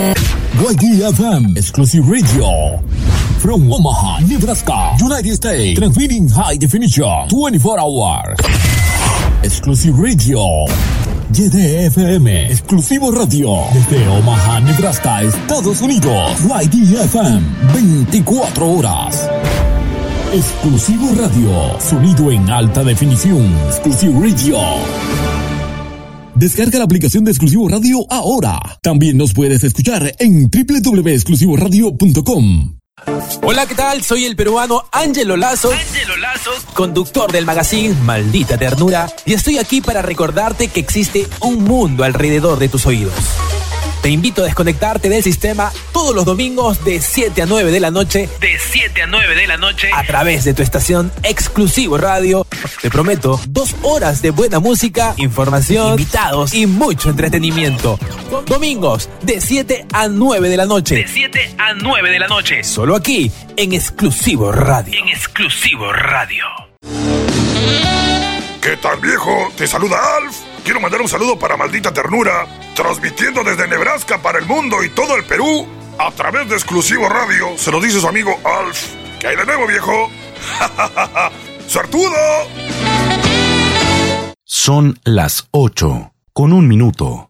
YDFM Exclusive Radio. From Omaha, Nebraska, United States. Transmitting high definition 24 hours. Exclusive Radio. YDFM Exclusivo Radio. Desde Omaha, Nebraska, Estados Unidos. YDFM 24 horas. Exclusivo Radio. Sonido en alta definición. Exclusive Radio. Descarga la aplicación de Exclusivo Radio ahora. También nos puedes escuchar en www.exclusivoradio.com. Hola, ¿qué tal? Soy el peruano Ángelo Lazo, Ángelo Lazo, conductor del magazine Maldita Ternura, y estoy aquí para recordarte que existe un mundo alrededor de tus oídos. Te invito a desconectarte del sistema todos los domingos de 7 a 9 de la noche de 7 a 9 de la noche a través de tu estación Exclusivo Radio. Te prometo dos horas de buena música, información, invitados y mucho entretenimiento. Domingos de 7 a 9 de la noche. de 7 a 9 de la noche. Solo aquí en Exclusivo Radio. En exclusivo radio. ¿Qué tal viejo? Te saluda Alf. Quiero mandar un saludo para Maldita Ternura, transmitiendo desde Nebraska para el mundo y todo el Perú a través de Exclusivo Radio. Se lo dice su amigo Alf. ¿Qué hay de nuevo, viejo? ¡Suertudo! Son las 8 con un minuto.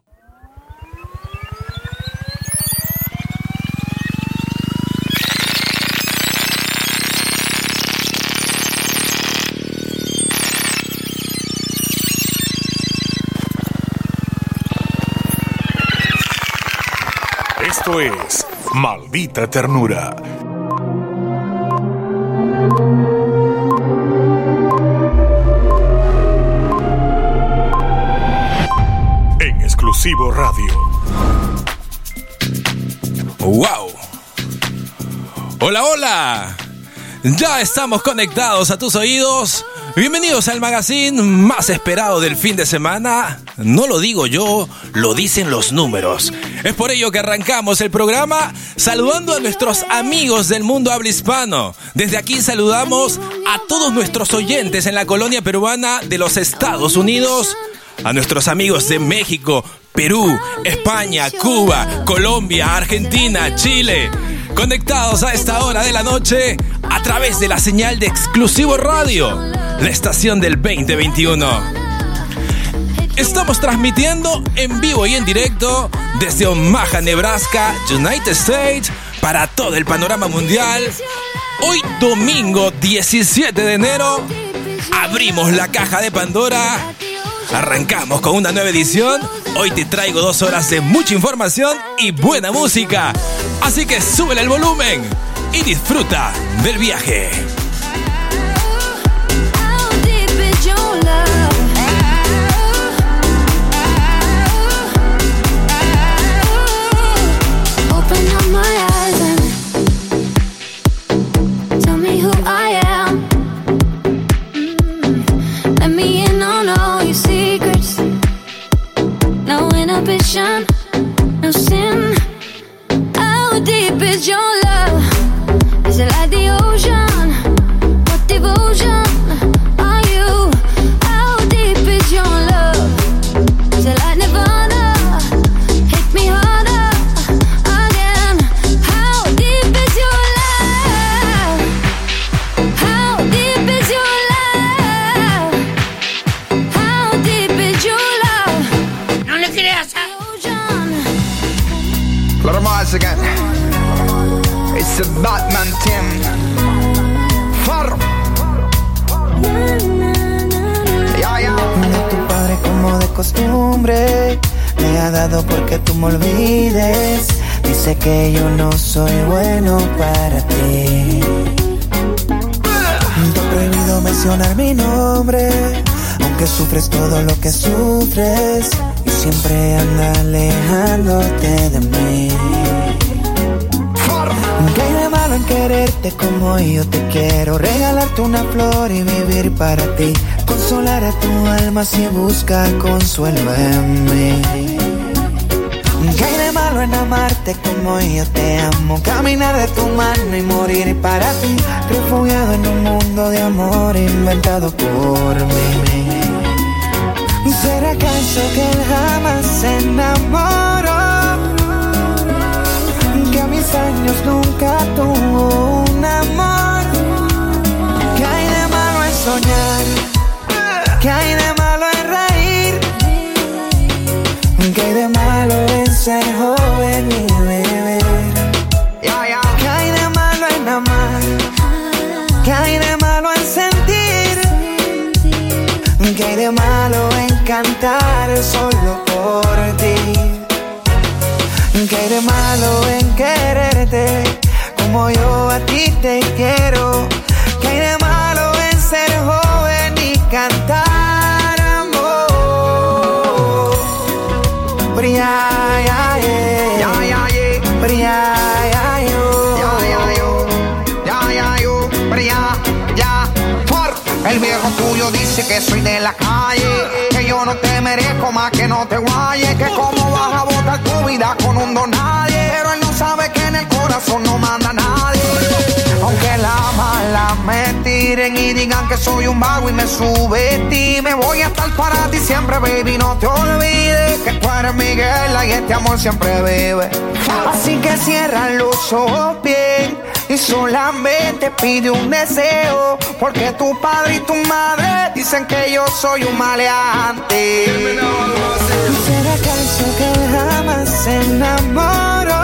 Maldita Ternura. En Exclusivo Radio. ¡Wow! Hola, hola. Ya estamos conectados a tus oídos. Bienvenidos al magazine más esperado del fin de semana. No lo digo yo, lo dicen los números. Es por ello que arrancamos el programa saludando a nuestros amigos del mundo habla hispano. Desde aquí saludamos a todos nuestros oyentes en la colonia peruana de los Estados Unidos, a nuestros amigos de México, Perú, España, Cuba, Colombia, Argentina, Chile. Conectados a esta hora de la noche a través de la señal de Exclusivo Radio, la estación del 2021. Estamos transmitiendo en vivo y en directo desde Omaha, Nebraska, United States, para todo el panorama mundial. Hoy domingo 17 de enero, abrimos la caja de Pandora. Arrancamos con una nueva edición. Hoy te traigo dos horas de mucha información y buena música. Así que súbele el volumen y disfruta del viaje. Sufres todo lo que sufres y siempre anda alejándote de mí. ¿Qué hay de malo en quererte como yo te quiero? Regalarte una flor y vivir para ti. Consolar a tu alma si busca consuelo en mí. ¿Qué hay de malo en amarte como yo te amo? Caminar de tu mano y morir para ti. Refugiado en un mundo de amor inventado por mí. ¿Será acaso que él jamás se enamoró? Que a mis años nunca tuvo un amor. ¿Qué hay de malo en soñar? ¿Qué hay de malo en reír? ¿Qué hay de malo en ser joven y beber? ¿Qué hay de malo en amar? ¿Qué hay de malo en sentir? ¿Qué hay de malo en cantar solo por ti. Que de malo en quererte como yo a ti te quiero. Que de malo en ser joven y cantar amor. Brillar. El viejo tuyo dice que soy de la calle no te merezco más que no te guayes. Que cómo vas a botar tu vida con un don nadie. Pero él no sabe que en el corazón no manda nadie. Aunque la mala me tiren y digan que soy un vago y me subestime. Voy a estar para ti siempre, baby. No te olvides que tú eres Miguel y este amor siempre vive. Así que cierra los ojos bien y solamente pide un deseo. Porque tu padre y tu madre dicen que yo soy un maleante. ¿Será acaso que jamás se enamoró?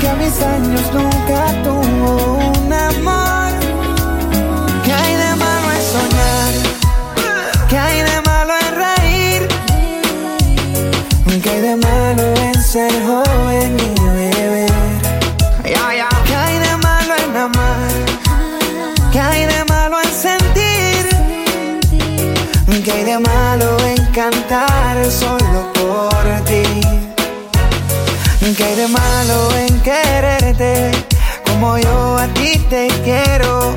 Que a mis años nunca tuvo un amor. ¿Qué hay de malo en soñar? ¿Qué hay de malo en reír? ¿Qué hay de malo en ser joven de malo en cantar solo por ti? ¿Qué de malo en quererte como yo a ti te quiero?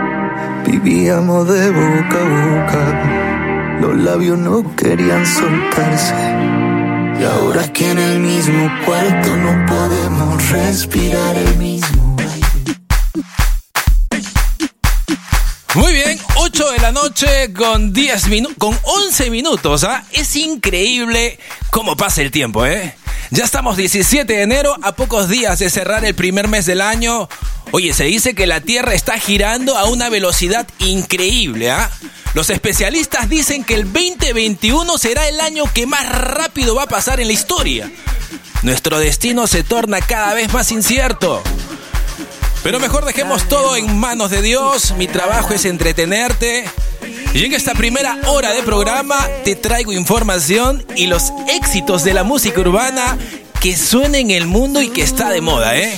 Vivíamos de boca a boca. labios no querían soltarse. Y ahora que en el mismo cuarto no podemos respirar el mismo. Muy bien, 8 de la noche con 10 minutos, con 11 minutos, ¿ah? Es increíble cómo pasa el tiempo, ¿eh? Ya estamos 17 de enero, a pocos días de cerrar el primer mes del año. Oye, se dice que la Tierra está girando a una velocidad increíble, ¿ah? Los especialistas dicen que el 2021 será el año que más rápido va a pasar en la historia. Nuestro destino se torna cada vez más incierto. Pero mejor dejemos todo en manos de Dios. Mi trabajo es entretenerte. Y en esta primera hora de programa te traigo información y los éxitos de la música urbana que suena en el mundo y que está de moda, ¿eh?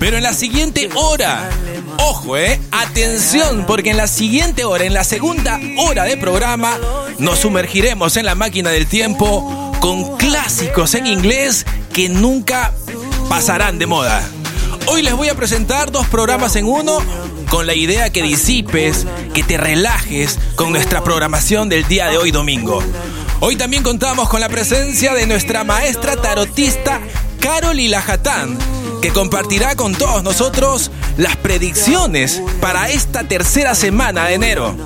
Pero en la siguiente hora, ojo, ¿eh? Atención, porque en la siguiente hora, en la segunda hora de programa, nos sumergiremos en la máquina del tiempo con clásicos en inglés que nunca pasarán de moda. Hoy les voy a presentar dos programas en uno con la idea que disipes, que te relajes con nuestra programación del día de hoy domingo. Hoy también contamos con la presencia de nuestra maestra tarotista Carol Ilajatán, que compartirá con todos nosotros las predicciones para esta tercera semana de enero.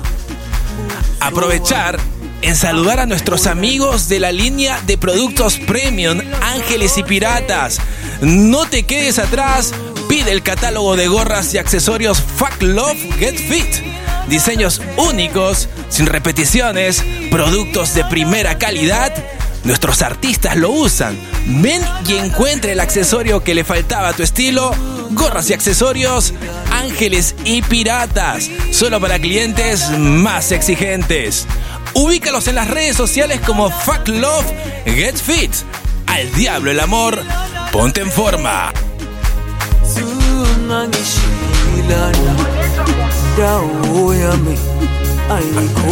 Aprovechar en saludar a nuestros amigos de la línea de productos premium Ángeles y Piratas. No te quedes atrás, pide el catálogo de gorras y accesorios Fuck Love Get Fit. Diseños únicos, sin repeticiones, productos de primera calidad. Nuestros artistas lo usan. Ven y encuentre el accesorio que le faltaba a tu estilo. Gorras y accesorios, ángeles y piratas. Solo para clientes más exigentes. Ubícalos en las redes sociales como Fuck Love Get Fit. Al diablo el amor, ponte en forma.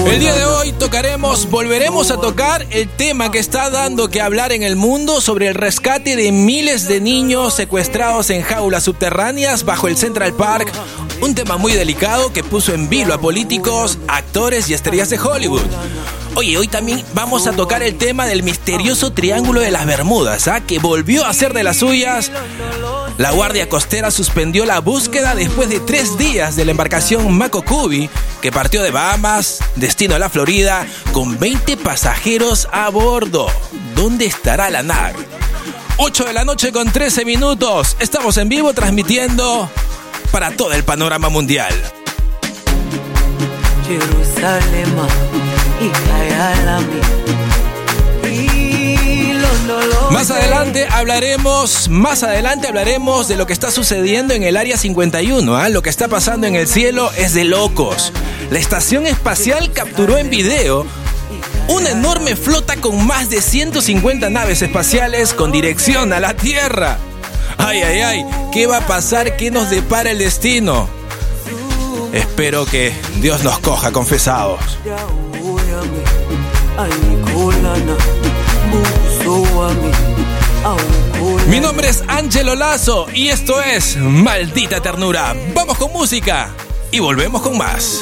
El día de hoy tocaremos, volveremos a tocar el tema que está dando que hablar en el mundo sobre el rescate de miles de niños secuestrados en jaulas subterráneas bajo el Central Park. Un tema muy delicado que puso en vilo a políticos, actores y estrellas de Hollywood. Oye, hoy también vamos a tocar el tema del misterioso Triángulo de las Bermudas, ¿ah? que volvió a ser de las suyas. La Guardia Costera suspendió la búsqueda después de tres días de la embarcación Macocubi, que partió de Bahamas, destino a la Florida, con 20 pasajeros a bordo. ¿Dónde estará la nave? 8 de la noche con 13 minutos. Estamos en vivo transmitiendo para todo el panorama mundial. Jerusalén y Más adelante hablaremos, más adelante hablaremos de lo que está sucediendo en el área 51. ¿ah? Lo que está pasando en el cielo es de locos. La estación espacial capturó en video una enorme flota con más de 150 naves espaciales con dirección a la Tierra. Ay, ay, ay, ¿qué va a pasar? ¿Qué nos depara el destino? Espero que Dios nos coja confesados. Mi nombre es Angelo Lazo y esto es Maldita Ternura. Vamos con música y volvemos con más.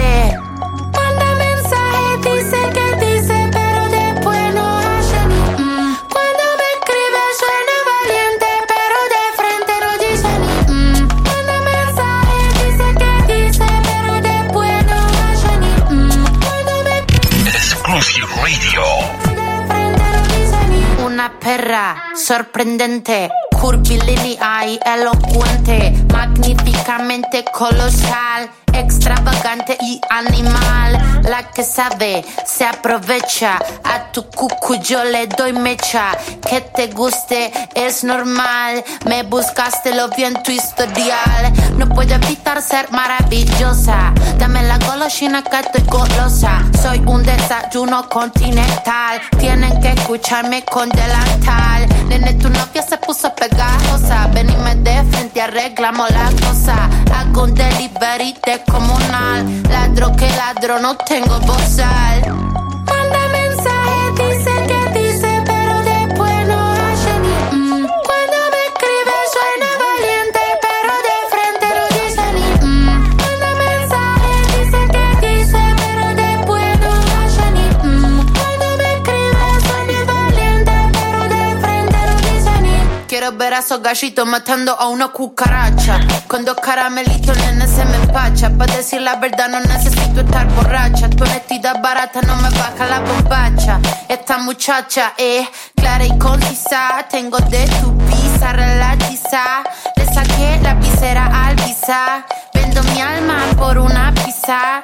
Una perra sorprendente, curvilínea y elocuente, magníficamente colosal, extravagante y animal. La que sabe se aprovecha, a tu cucu yo le doy mecha. Que te guste es normal, me buscaste lo vi tu historial. No puedo evitar ser maravillosa, dame la golosina que estoy golosa. Soy un desayuno continental. Tienen que escucharme con delantal. Nene, tu novia se puso pegajosa. Ven y me de frente, arreglamos la cosa. Hago un delivery de comunal. Ladro que ladro, no tengo bozal. Ver a esos gallitos matando a una cucaracha. Con dos caramelitos, nene, se me empacha. Para decir la verdad, no necesito estar borracha. Tu honestidad barata no me baja la bombacha. Esta muchacha es clara y concisa. Tengo de tu pizza relatiza. Le saqué la visera al visa. Vendo mi alma por una pizza.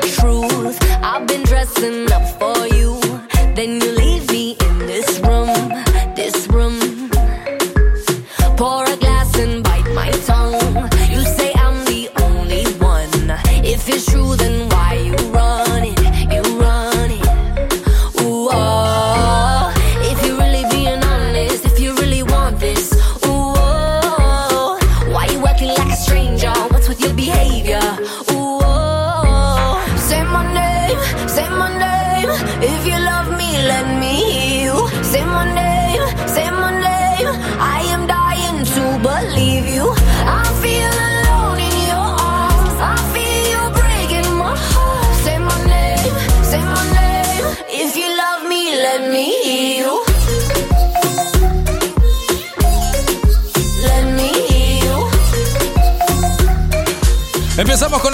Truth. I've been dressing up for you. Then you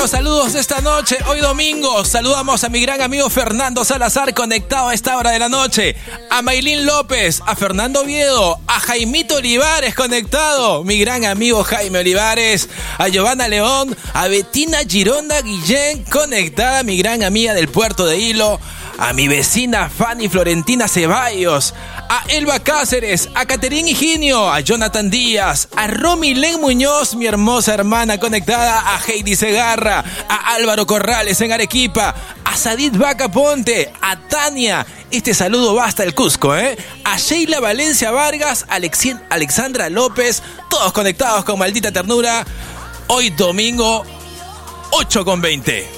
saludos esta noche. Hoy domingo saludamos a mi gran amigo Fernando Salazar conectado a esta hora de la noche. A Maylin López, a Fernando Oviedo, a Jaimito Olivares conectado. Mi gran amigo Jaime Olivares. A Giovanna León, a Betina Gironda Guillén conectada. Mi gran amiga del puerto de Hilo. A mi vecina Fanny Florentina Ceballos, a Elba Cáceres, a Caterín Higinio, a Jonathan Díaz, a Romy Len Muñoz, mi hermosa hermana conectada, a Heidi Segarra, a Álvaro Corrales en Arequipa, a Sadid Vaca Ponte, a Tania, este saludo va hasta el Cusco, ¿eh? A Sheila Valencia Vargas, a Alexi- Alexandra López, todos conectados con maldita ternura. Hoy domingo 8 con 20.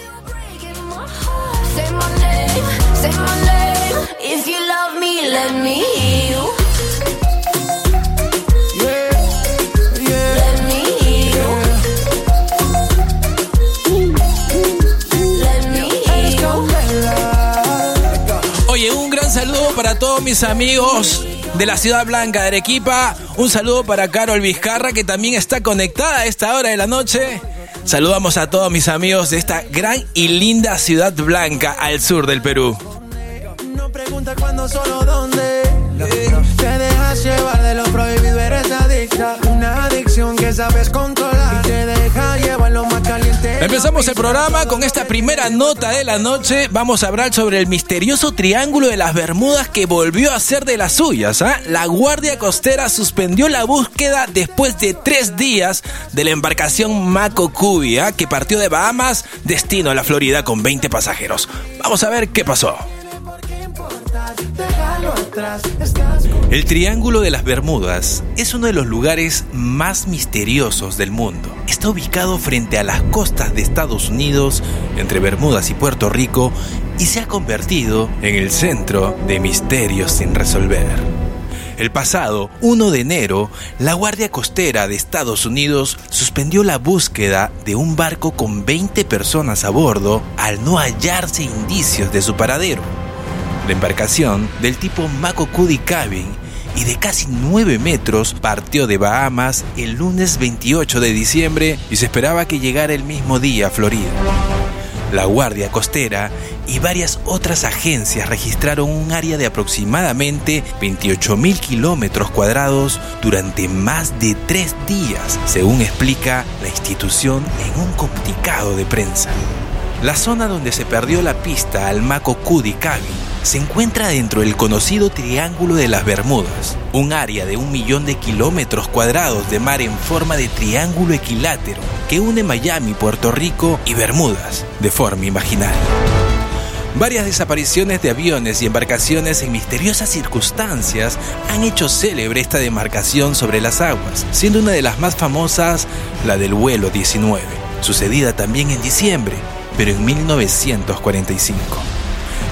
Para todos mis amigos de la Ciudad Blanca de Arequipa. Un saludo para Carol Vizcarra, que también está conectada a esta hora de la noche. Saludamos a todos mis amigos de esta gran y linda Ciudad Blanca al sur del Perú. Cuándo, solo dónde. Te dejas llevar de lo prohibido, eres adicta. Una adicción que sabes controlar. Te deja llevar más caliente. Empezamos el programa con esta primera nota de la noche. Vamos a hablar sobre el misterioso triángulo de las Bermudas que volvió a ser de las suyas. ¿ah? La Guardia Costera suspendió la búsqueda después de tres días de la embarcación Mako Cubi, ¿ah? que partió de Bahamas destino a la Florida con 20 pasajeros. Vamos a ver qué pasó. El Triángulo de las Bermudas es uno de los lugares más misteriosos del mundo. Está ubicado frente a las costas de Estados Unidos, entre Bermudas y Puerto Rico, y se ha convertido en el centro de misterios sin resolver. El pasado 1 de enero, la Guardia Costera de Estados Unidos suspendió la búsqueda de un barco con 20 personas a bordo al no hallarse indicios de su paradero. La embarcación del tipo Mako Kudi Cabin y de casi 9 metros partió de Bahamas el lunes 28 de diciembre y se esperaba que llegara el mismo día a Florida. La Guardia Costera y varias otras agencias registraron un área de aproximadamente 28.000 kilómetros cuadrados durante más de tres días, según explica la institución en un comunicado de prensa. La zona donde se perdió la pista al Mako Kudikabi se encuentra dentro del conocido Triángulo de las Bermudas, un área de un millón de kilómetros cuadrados de mar en forma de triángulo equilátero que une Miami, Puerto Rico y Bermudas de forma imaginaria. Varias desapariciones de aviones y embarcaciones en misteriosas circunstancias han hecho célebre esta demarcación sobre las aguas, siendo una de las más famosas la del vuelo 19, sucedida también en diciembre, pero en 1945.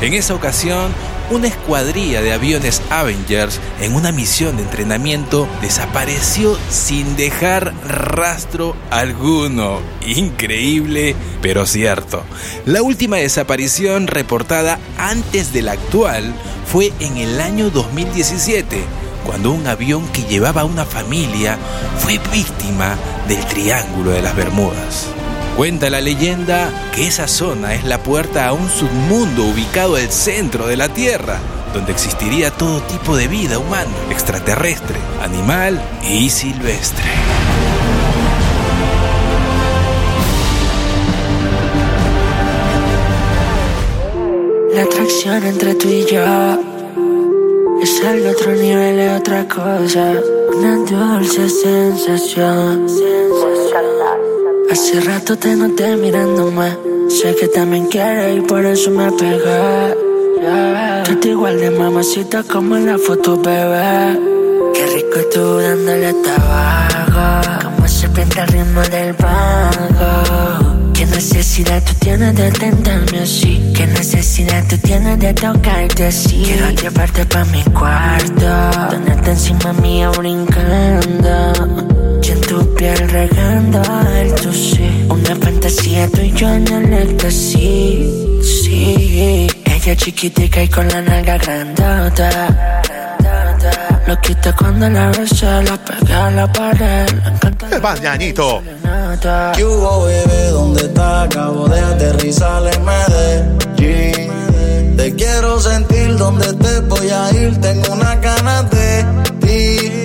En esa ocasión, una escuadrilla de aviones Avengers en una misión de entrenamiento desapareció sin dejar rastro alguno. Increíble, pero cierto. La última desaparición reportada antes de la actual fue en el año 2017, cuando un avión que llevaba a una familia fue víctima del Triángulo de las Bermudas. Cuenta la leyenda que esa zona es la puerta a un submundo ubicado al centro de la Tierra, donde existiría todo tipo de vida humana, extraterrestre, animal y silvestre. La atracción entre tú y yo es algo otro nivel, es otra cosa. Una dulce sensación. Hace rato te noté mirándome. Sé que también quieres y por eso me pegué. Tú te igual de mamacita como en la foto, bebé. Qué rico tú dándole tabaco. Como se pinta el ritmo del vago. Qué necesidad tú tienes de tentarme así. Qué necesidad tú tienes de tocarte así. Quiero llevarte pa' mi cuarto. Tenerte encima mía brincando. En tu piel regando el tu sí. Una fantasía tú y yo en el éxtasis. Sí. Ella chiquitica y con la nalga grandota. Lo quita cuando la besa, la pega a la pared. Le encanta El mañanito. nota. ¿Qué hubo, bebé? ¿Dónde está? Acabo de aterrizar en Medellín. Te quiero sentir donde te voy a ir. Tengo una ganas de ti.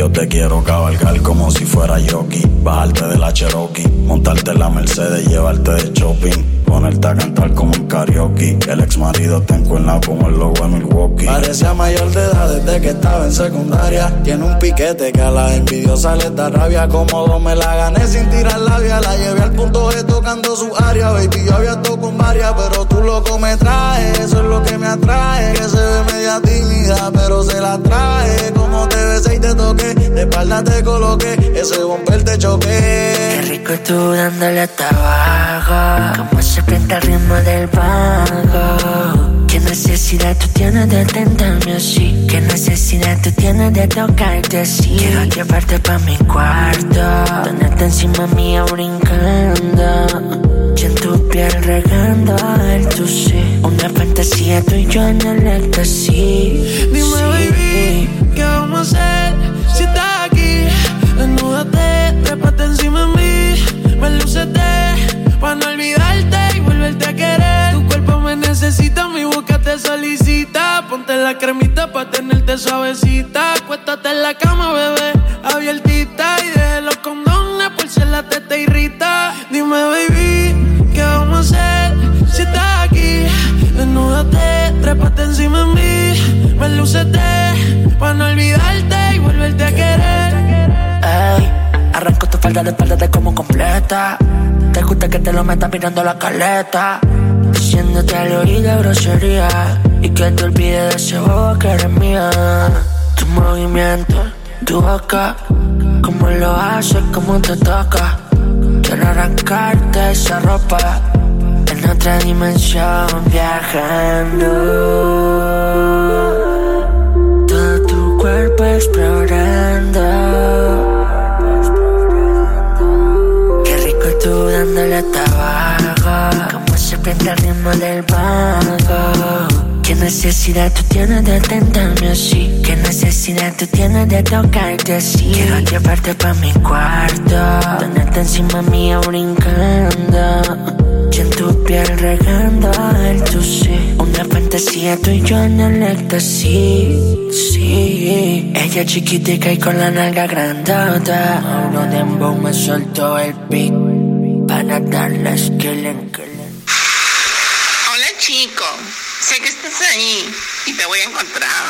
Yo te quiero cabalgar como si fuera jockey. Bajarte de la Cherokee. Montarte en la Mercedes, llevarte de shopping. Ponerte a cantar como un karaoke. El ex marido te encuentra como el logo de Milwaukee. Parecía mayor de edad desde que estaba en secundaria. Tiene un piquete que a la envidiosa les da rabia. Cómodo me la gané sin tirar labia. La llevé al punto G tocando su área. Baby, yo había estado con varias, pero tú loco me traes. Eso es lo que me atrae. Que se ve media tímida, pero se la trae. Como te besé y te toqué. De espalda te coloqué. Ese bumper te Qué choqué. rico tú dándole tabaco. Como se pinta el ritmo del vago. Qué necesidad tú tienes de tentarme así. Qué necesidad tú tienes de tocarte así. Quiero llevarte pa' mi cuarto. Tenerte encima mía brincando. Y en tu piel regando el tu sí. Una fantasía tú y yo en el éxtasis. Dime, baby, ¿qué vamos a hacer la cremita para tenerte suavecita. Acuéstate en la cama, bebé, abiertita. Y deje los condones por si la teta irrita. Dime, baby, ¿qué vamos a hacer si estás aquí? Desnúdate, trépate encima de mí. Me lucete para no olvidarte y volverte a querer. Ey, arranco tu falda de espalda de como completa. Gusta que te lo metas mirando la caleta. Diciéndote al oído grosería. Y que te olvides de ese bobo que eres mía. Tu movimiento, tu boca. Cómo lo haces, cómo te toca. Quiero arrancarte esa ropa. En otra dimensión viajando. Todo tu cuerpo explorando. Tú dándole tabaco. Como se pinta el ritmo del vago. Qué ¿Qué necesidad tú tienes de tentarme así? ¿Qué necesidad tú tienes de tocarte así? Quiero llevarte pa' mi cuarto, tenerte encima mía brincando. Y en tu piel regando el tu. Una fantasía tú y yo en el éxtasis, sí. Ella chiquitica y con la nalga grandota. Uno de me soltó el beat para darles killing, killing. Hola chico, sé que estás ahí y te voy a encontrar.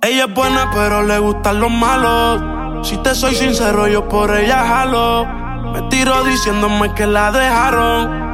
Ella es buena, pero le gustan los malos. Si te soy sincero, yo por ella jalo. Me tiro diciéndome que la dejaron.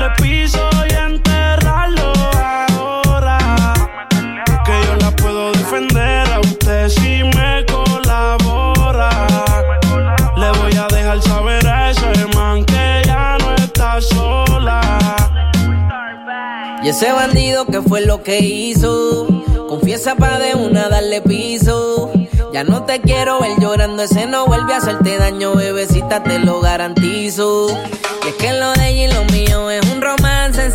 Darle piso y enterrarlo ahora. Que yo la puedo defender a usted si me colabora. Le voy a dejar saber a ese man que ya no está sola. Y ese bandido que fue lo que hizo, confiesa pa' de una darle piso. Ya no te quiero ver llorando, ese no vuelve a hacerte daño, bebecita, te lo garantizo. Y es que lo de ella y lo mío es un romance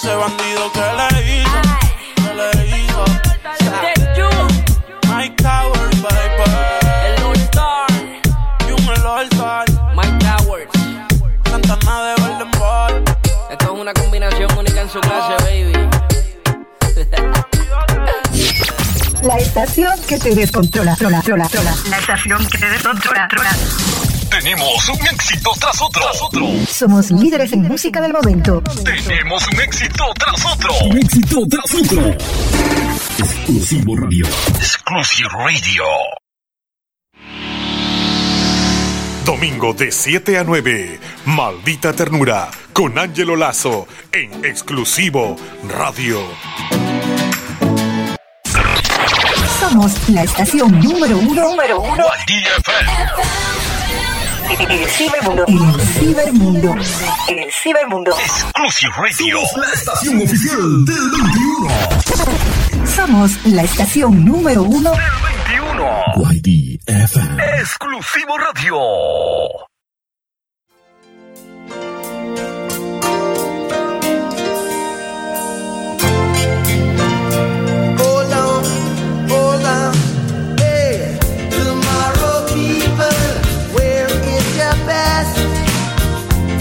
Ese bandido que le hizo, que le hizo. Mike Towers, baby. El All Star, Y un el All Star. Mike Towers. Santana de Golden Ball. Esto es una combinación única en su clase, baby. La estación que te descontrola, trola, trola, trola. La estación que te descontrola. Tenemos un éxito tras otro. tras otro. Somos líderes en música del momento. Tenemos un éxito tras otro. Un éxito tras otro. Exclusivo Radio. Exclusive Radio. Domingo de 7 a 9. Maldita ternura. Con Angelo Lazo. En exclusivo Radio. Somos la estación número uno, número uno El cibermundo. El cibermundo. El cibermundo. Exclusive Radio. Somos la estación oficial del 21. Somos la estación número uno. 21. YD FM. Exclusivo Radio.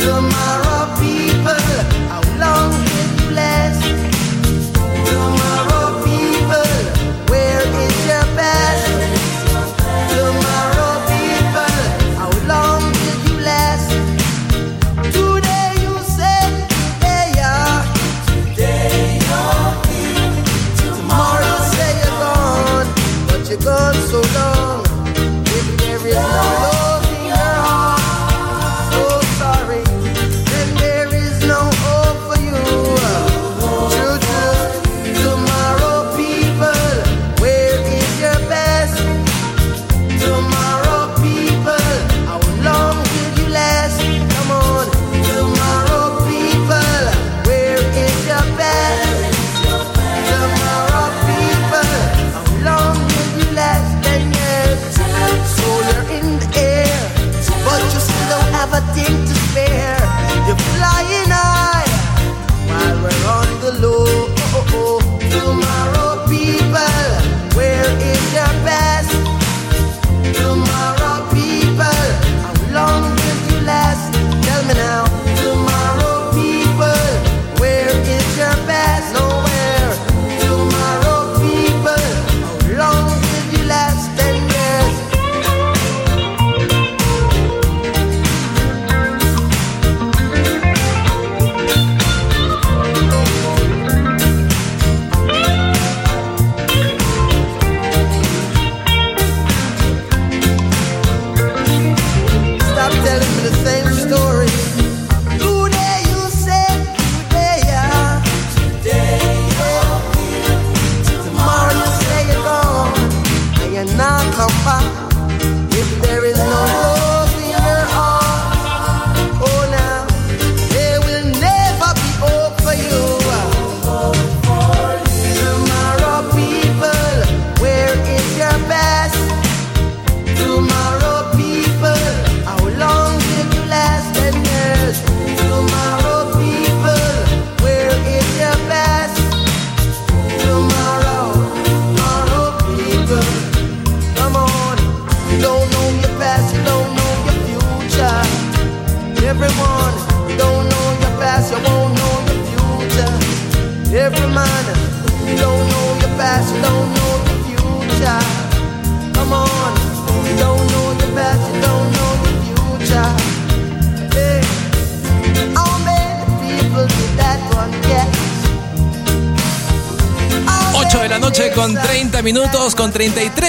Tomorrow,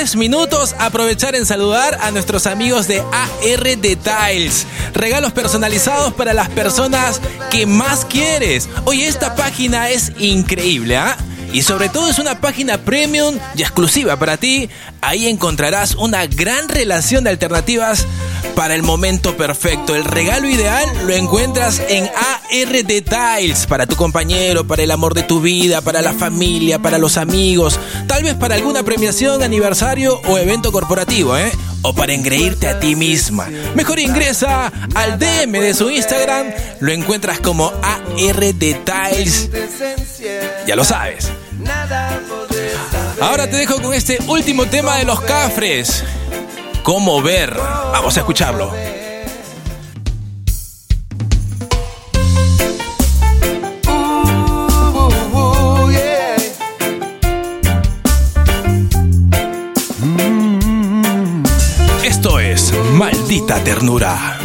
33 minutos. Aprovechar en saludar a nuestros amigos de AR Details. Regalos personalizados para las personas que más quieres. Oye, esta página es increíble, ¿ah? Y sobre todo es una página premium y exclusiva para ti. Ahí encontrarás una gran relación de alternativas para el momento perfecto. El regalo ideal lo encuentras en AR Details para tu compañero, para el amor de tu vida, para la familia, para los amigos, tal vez para alguna premiación, aniversario o evento corporativo, ¿eh? O para engreírte a ti misma. Mejor ingresa al DM de su Instagram, lo encuentras como AR Details. Ya lo sabes. Ahora te dejo con este último tema de los cafres. ¿Cómo ver? Vamos a escucharlo. Esto es Maldita Ternura.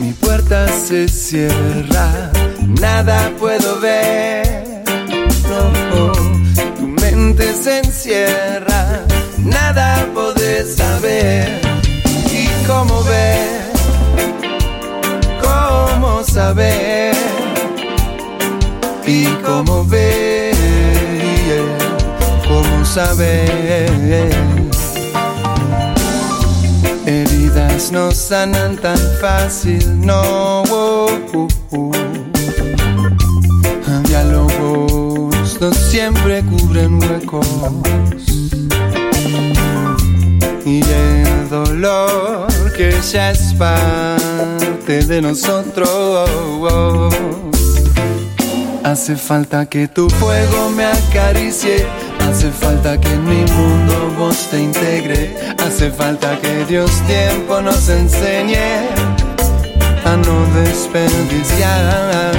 Mi puerta se cierra, nada puedo ver. Tu mente se encierra, saber. ¿Y cómo ver? ¿Cómo saber? ¿Y cómo ver? ¿Cómo saber? Heridas no sanan tan fácil, no. Diálogos no siempre cubren huecos. Dolor que ya es parte de nosotros. Hace falta que tu fuego me acaricie. Hace falta que en mi mundo vos te integre. Hace falta que Dios tiempo nos enseñe a no desperdiciar.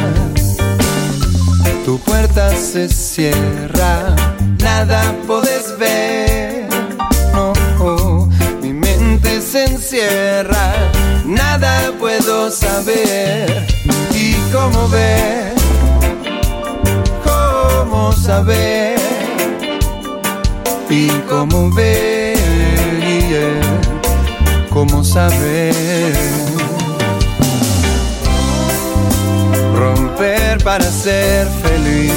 Tu puerta se cierra, nada puedes ver. Se encierra, nada puedo saber. ¿Y cómo ver? ¿Cómo saber? ¿Y cómo ver? ¿Cómo saber? romper para ser feliz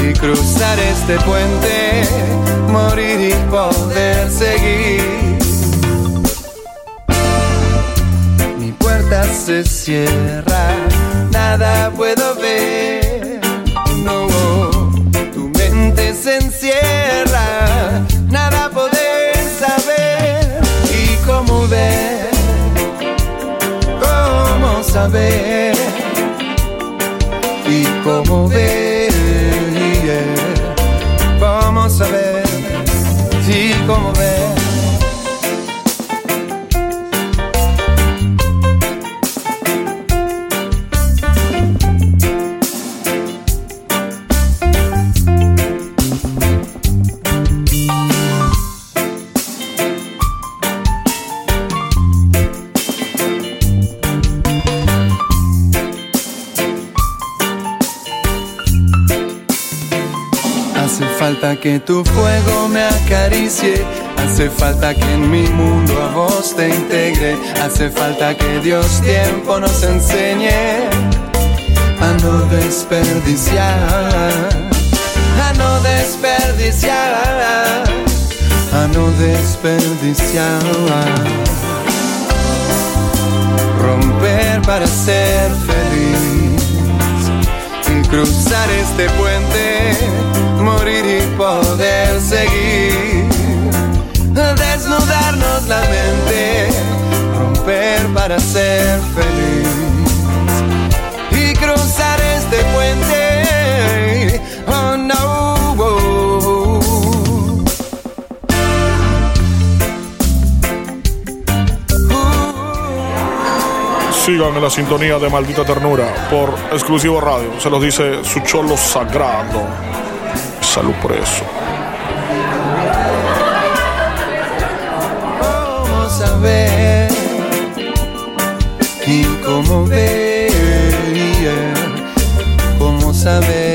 y cruzar este puente, morir y poder seguir. Puerta se cierra, nada puedo ver. No, tu mente se encierra, nada poder saber. Y cómo ver, cómo saber y cómo ver, que tu fuego me acaricie. Hace falta que en mi mundo a vos te integre. Hace falta que Dios tiempo nos enseñe a no desperdiciar. A no desperdiciar. A no desperdiciar. Romper para ser feliz cruzar este puente, morir y poder seguir, desnudarnos la mente, romper para ser feliz Sigan en la sintonía de Maldita Ternura por exclusivo radio. Se los dice su cholo sagrado. Salud por eso. cómo saber y cómo ver, cómo saber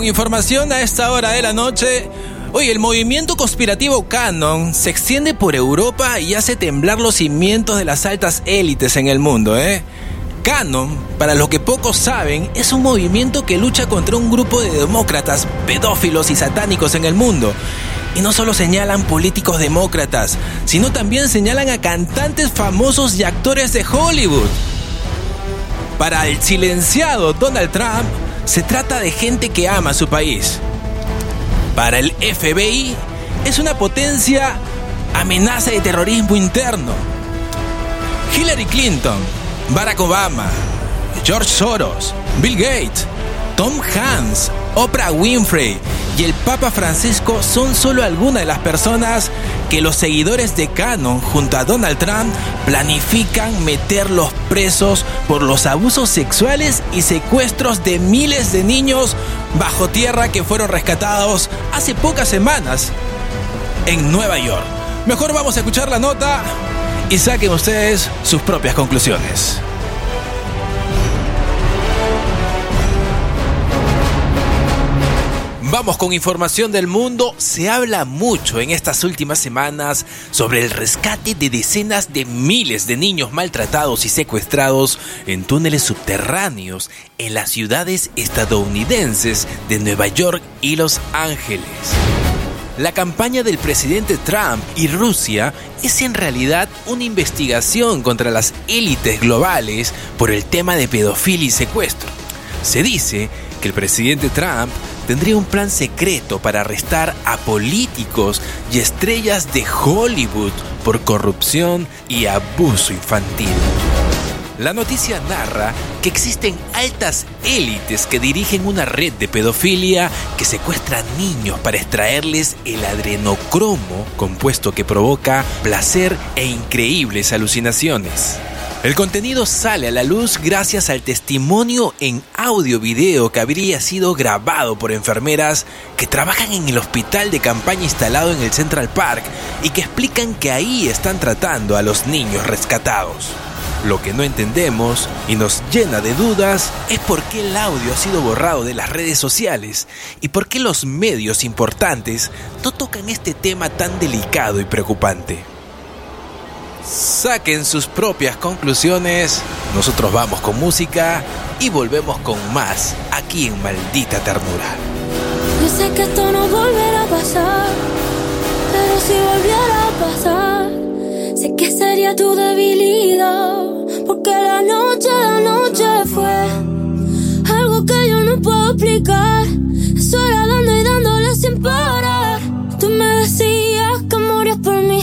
con información a esta hora de la noche. Oye, el movimiento conspirativo Canon se extiende por Europa y hace temblar los cimientos de las altas élites en el mundo, ¿eh? Canon, para los que pocos saben, es un movimiento que lucha contra un grupo de demócratas, pedófilos y satánicos en el mundo. Y no solo señalan políticos demócratas, sino también señalan a cantantes famosos y actores de Hollywood. Para el silenciado Donald Trump, se trata de gente que ama su país. Para el FBI, es una potencia amenaza de terrorismo interno. Hillary Clinton, Barack Obama, George Soros, Bill Gates, Tom Hanks, Oprah Winfrey y el Papa Francisco son solo algunas de las personas que los seguidores de Canon junto a Donald Trump planifican meterlos presos por los abusos sexuales y secuestros de miles de niños bajo tierra que fueron rescatados hace pocas semanas en Nueva York. Mejor vamos a escuchar la nota y saquen ustedes sus propias conclusiones. Vamos con información del mundo. Se habla mucho en estas últimas semanas sobre el rescate de decenas de miles de niños maltratados y secuestrados en túneles subterráneos en las ciudades estadounidenses de Nueva York y Los Ángeles. La campaña del presidente Trump y Rusia es en realidad una investigación contra las élites globales por el tema de pedofilia y secuestro. Se dice que el presidente Trump tendría un plan secreto para arrestar a políticos y estrellas de Hollywood por corrupción y abuso infantil. La noticia narra que existen altas élites que dirigen una red de pedofilia que secuestra niños para extraerles el adrenocromo, compuesto que provoca placer e increíbles alucinaciones. El contenido sale a la luz gracias al testimonio en audio-video que habría sido grabado por enfermeras que trabajan en el hospital de campaña instalado en el Central Park y que explican que ahí están tratando a los niños rescatados. Lo que no entendemos y nos llena de dudas es por qué el audio ha sido borrado de las redes sociales y por qué los medios importantes no tocan este tema tan delicado y preocupante. Saquen sus propias conclusiones, nosotros vamos con música y volvemos con más aquí en Maldita Ternura. Yo sé que esto no volverá a pasar, pero si volviera a pasar, sé que sería tu debilidad, porque la noche, la noche fue algo que yo no puedo explicar. Eso era dando y dándole sin parar. Tú me decías que morías por mí.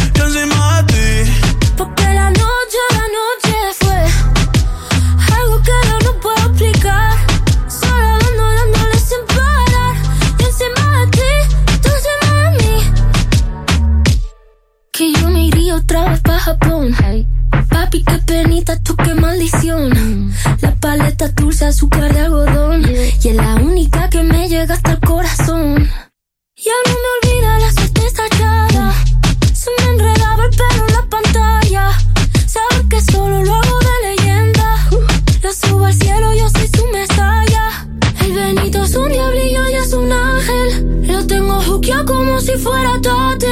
yo encima de ti. Porque la noche, la noche fue algo que yo no puedo explicar. Solo dando, dándole sin parar. Yo encima de ti, tú encima de mí. Que yo me iría otra vez para Japón. Papi, qué penita, tú qué maldición. La paleta dulce, azúcar de algodón. Y es la única que me llega hasta el corazón. Ya no me olvida la suerte estallada. Se me tengo juqueado como si fuera tate.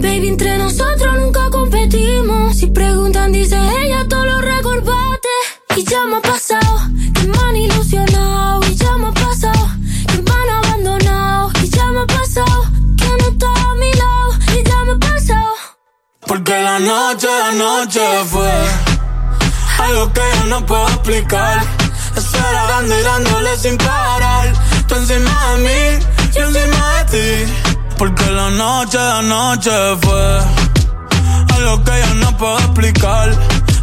Baby, entre nosotros nunca competimos. Si preguntan, dice ella, todo lo recorbate. Y ya me ha pasado que me han ilusionado. Y ya me ha pasado que me han abandonado. Y ya me ha pasado que no está a mi lado. Y ya me ha pasado. Porque la noche, la noche fue algo que yo no puedo explicar. Esperando y dándole sin parar. tú encima de mí, yo encima de ti. Porque la noche de noche fue algo que yo no puedo explicar.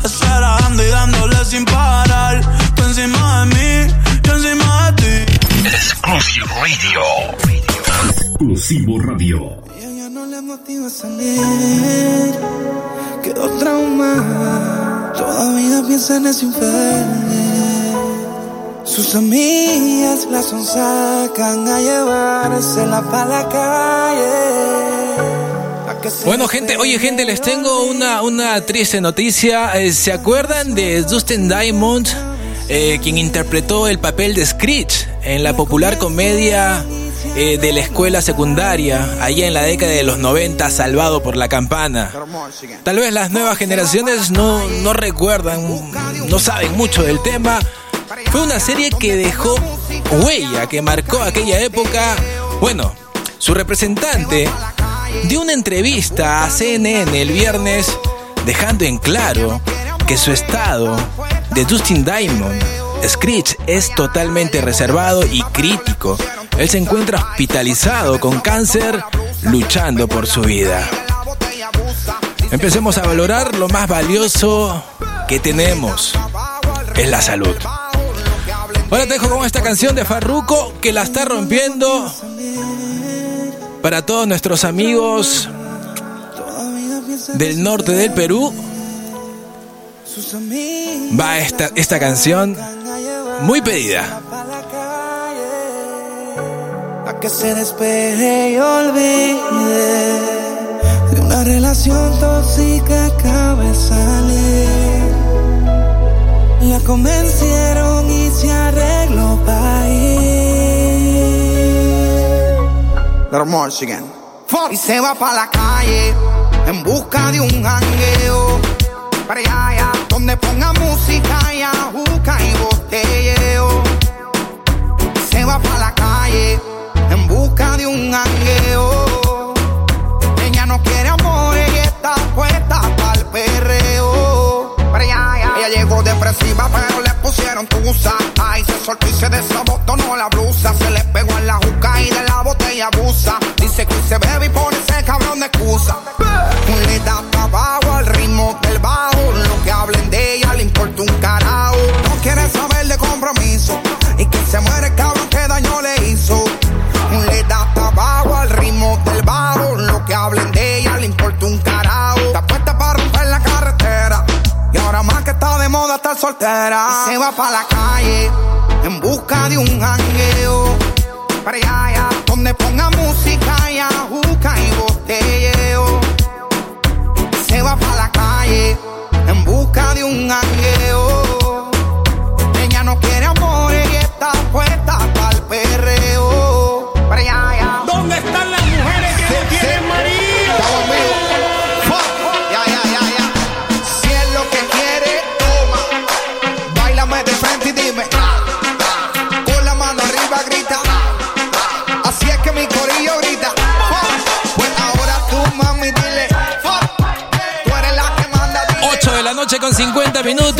Esperando y dándole sin parar. Tú encima de mí, yo encima de ti. Exclusive Radio. Exclusivo Radio. Ella no le motiva a salir. Quedó traumada. Todavía piensa en ese infierno. Sus amigas la sonsacan a llevársela para la calle. Bueno, gente, oye, gente, les tengo una, una triste noticia. Eh, ¿Se acuerdan de Dustin Diamond, eh, quien interpretó el papel de Screech en la popular comedia eh, de la escuela secundaria, allá en la década de los 90, Salvado por la Campana? Tal vez las nuevas generaciones no, no recuerdan, no saben mucho del tema. Fue una serie que dejó huella, que marcó aquella época. Bueno, su representante dio una entrevista a CNN el viernes dejando en claro que su estado de Dustin Diamond, Screech, es totalmente reservado y crítico. Él se encuentra hospitalizado con cáncer, luchando por su vida. Empecemos a valorar lo más valioso que tenemos, es la salud. Ahora te dejo con esta canción de Farruko que la está rompiendo para todos nuestros amigos del norte del Perú. Va esta, esta canción muy pedida. A que se despeje y olvide de una relación tóxica acaba. La convencieron y se arregló para ir. Little more again. Y se va para la calle en busca de un jangueo. Para allá, allá, donde ponga música y ajuca y botelleo. Y se va para la calle en busca de un jangueo. Pero le pusieron tusa. Ay, se soltó y se desabotonó la blusa. Se le pegó en la juca y de la botella abusa. Dice que se bebe y pone ese cabrón de excusa. Le da trabajo al ritmo del bajo. Lo que hablen de ella le importa un carajo. No quiere saber de compromiso. Y que se muere el cabrón soltera. Se va para la calle en busca de un jangueo. Para allá, donde ponga música y ajuca y botelleo. Se va para la calle en busca de un jangueo.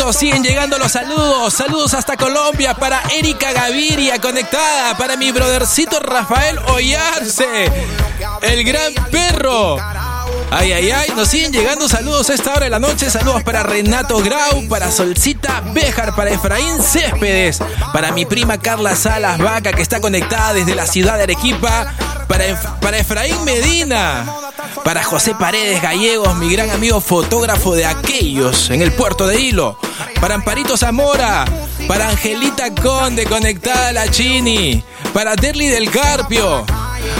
50 minutos. Siguen llegando los saludos. Saludos hasta Colombia para Erika Gaviria conectada. Para mi brothercito Rafael Ollarse. El gran perro. Ay, ay, ay. Nos siguen llegando saludos a esta hora de la noche. Saludos para Renato Grau, para Solcita Béjar, para Efraín Céspedes, para mi prima Carla Salas Vaca, que está conectada desde la ciudad de Arequipa. Para, para Efraín Medina, para José Paredes Gallegos, mi gran amigo fotógrafo de aquellos en el puerto de Hilo. Para Amparito Zamora, para Angelita Conde, conectada a la Chini. Para Derly del Carpio,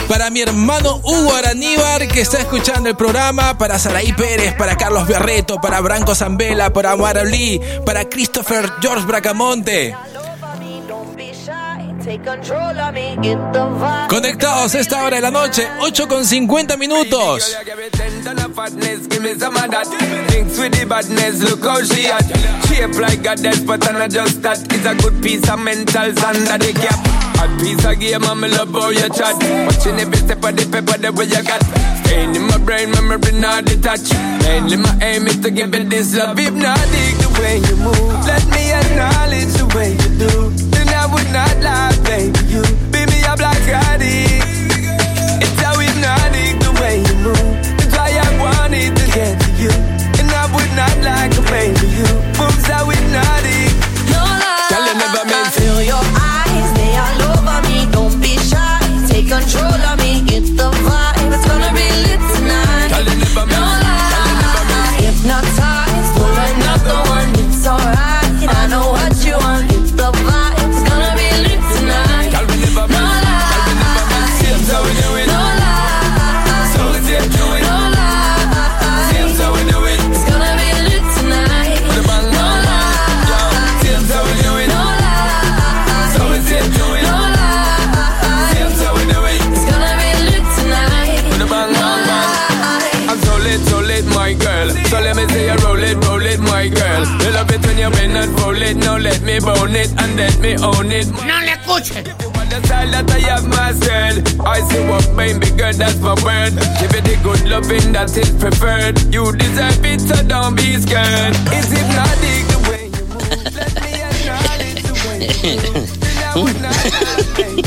para mi hermano Hugo Araníbar que está escuchando el programa, para Saraí Pérez, para Carlos Berreto, para Branco Zambela, para Amara Lee, para Christopher George Bracamonte. Conectados a esta hora de la noche, 8 con 50 minutos. Of a piece game, I'm love how you chat. Watching every step of the paper, the way you got. Staying in my brain, memory not detached. Mainly my aim is to give it this love. If not, dig the way you move. Let me acknowledge the way you do. I would not lie, baby. You be me a black addict. It's how hypnotic the way you move. That's why I wanted to get to you. And I would not like play with you. So let me say you roll it, roll it, my girl. You love it when you bend and roll it. Now let me bone it and let me own it. No le escuchen. The style that I have myself. I see what baby girl, that's my word. Give it the good loving that is it preferred. You deserve it, so don't be scared. It's hypnotic the way you move. Let me acknowledge the way you move. And I would not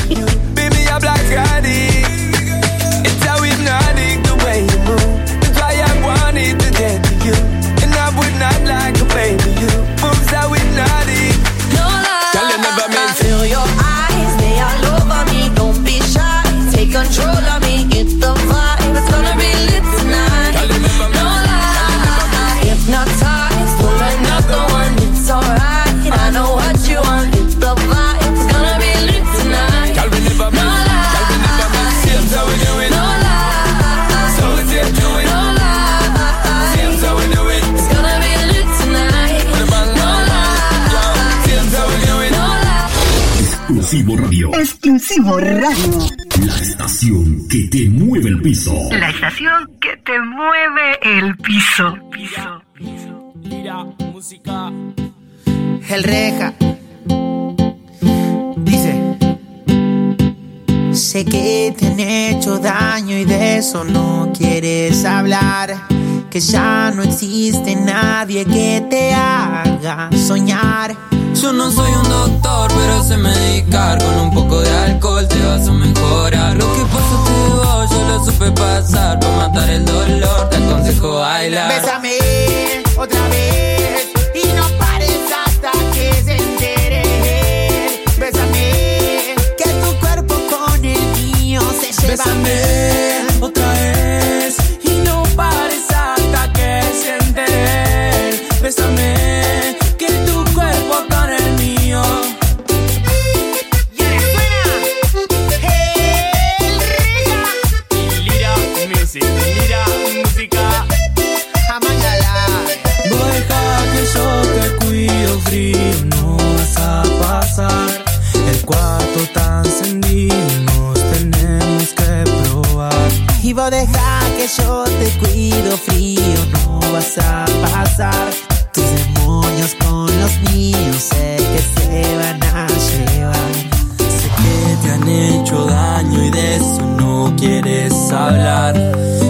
Radio. La estación que te mueve el piso. La estación que te mueve el piso. El reja dice: Sé que te han hecho daño y de eso no quieres hablar. Que ya no existe nadie que te haga soñar. Yo no soy un doctor, pero sé medicar. Con un poco de alcohol te vas a mejorar. Lo que pasaste vos, yo lo supe pasar. Para matar el dolor, te aconsejo bailar. Bésame otra vez y no pares hasta que se entere. Bésame, que tu cuerpo con el mío se lleva. Bésame que yo te cuido frío, no vas a pasar tus demonios con los míos, sé que se van a llevar. Sé que te han hecho daño y de eso no quieres hablar.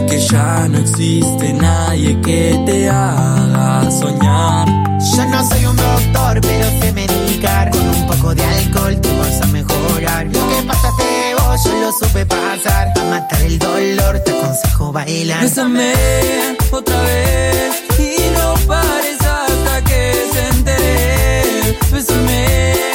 Que ya no existe nadie que te haga soñar. Yo no soy un doctor, pero sé medicar. Con un poco de alcohol tú vas a mejorar. Lo que yo lo supe pasar. Para matar el dolor, te aconsejo bailar. Bésame otra vez y no pares hasta que se entere. Bésame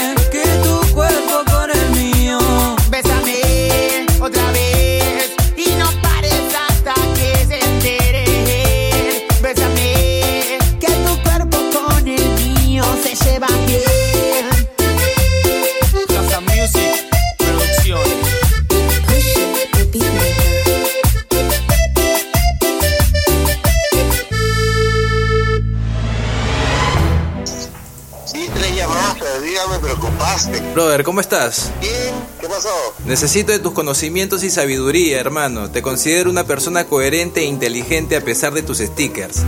Brother, ¿cómo estás? Bien, ¿qué pasó? Necesito de tus conocimientos y sabiduría, hermano. Te considero una persona coherente e inteligente a pesar de tus stickers.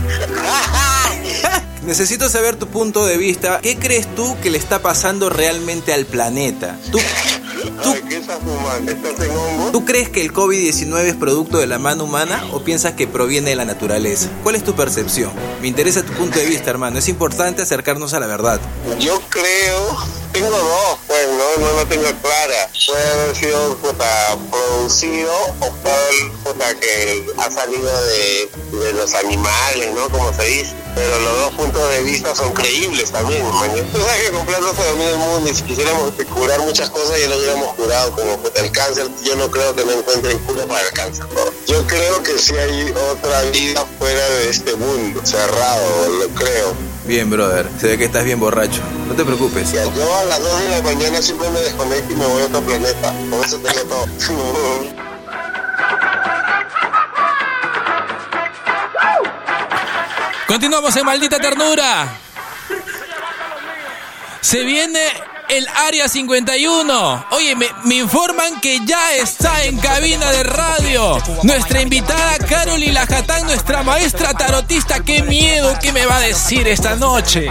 Necesito saber tu punto de vista. ¿Qué crees tú que le está pasando realmente al planeta? ¿Tú, Ay, ¿Qué estás fumando? ¿Estás en hongo? ¿Tú crees que el COVID-19 es producto de la mano humana o piensas que proviene de la naturaleza? ¿Cuál es tu percepción? Me interesa tu punto de vista, hermano. Es importante acercarnos a la verdad. Yo creo tengo dos, pues no, no lo tengo clara. Puede haber sido puta, producido o puede puta, que ha salido de, de los animales, ¿no? Como se dice. Pero los dos puntos de vista son creíbles también. Tú sabes que con plata se domina el mundo y si quisiéramos curar muchas cosas ya lo hubiéramos curado, como el cáncer. Yo no creo que no encuentren cura para el cáncer. ¿no? Yo creo que sí hay otra vida fuera de este mundo, cerrado, lo creo. Bien, brother. Se ve que estás bien borracho. No te preocupes. Ya, yo a las 2 de la mañana siempre me desconecto y me voy a otro planeta. Por eso tengo todo. Continuamos en Maldita Ternura. Se viene el Área 51. Oye, me, me informan que ya está en cabina de radio. Nuestra invitada Carolyn Lajatán, nuestra maestra tarotista. Qué miedo que me va a decir esta noche.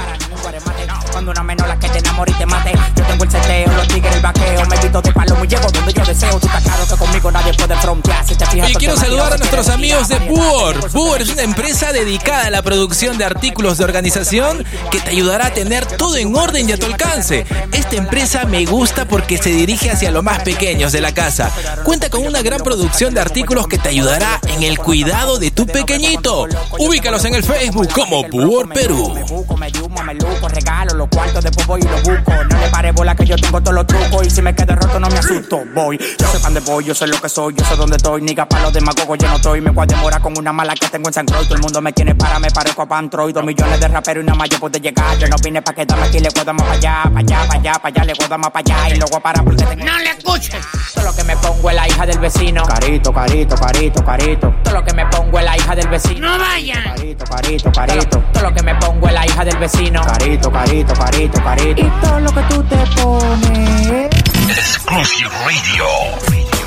Cuando una menor la que te enamore y te mate Yo tengo el seteo, los tigres, el vaqueo Me quito de palo, muy llego donde yo deseo Tú estás claro que conmigo nadie puede frontear Si te fijas Y tú quiero saludar a nuestros amigos de Puor. Puor es una empresa dedicada a la producción de artículos de organización que te ayudará a tener todo en orden y a tu alcance. Esta empresa me gusta porque se dirige hacia los más pequeños de la casa. Cuenta con una gran producción de artículos que te ayudará en el cuidado de tu pequeñito. Ubícalos en el Facebook como Puor Perú. Luco, regalo los cuartos, después voy y los busco. No le pare bola que yo tengo todos los trucos. Y si me quedo roto, no me asusto. Voy, yo sé pan de voy, yo sé lo que soy, yo sé dónde estoy. Niga para los demagogos, yo no estoy. Me voy a demorar con una mala que tengo en San Croix. Todo el mundo me quiere para, me parezco a Pantroid. Dos millones de raperos y nada más yo puedo llegar. Yo no vine pa' quedarme aquí, le puedo más para allá, para allá, para allá, para allá, le puedo más para allá. Y luego para porque tengo. No le escuches. Todo lo que me pongo es la hija del vecino. Carito, carito, carito, carito. Todo lo que me pongo es la hija del vecino. No vayan. Carito, carito, carito. Todo lo que me pongo es la hija del vecino. Carito, carito, carito, carito. Y todo lo que tú te pones. Exclusive Radio.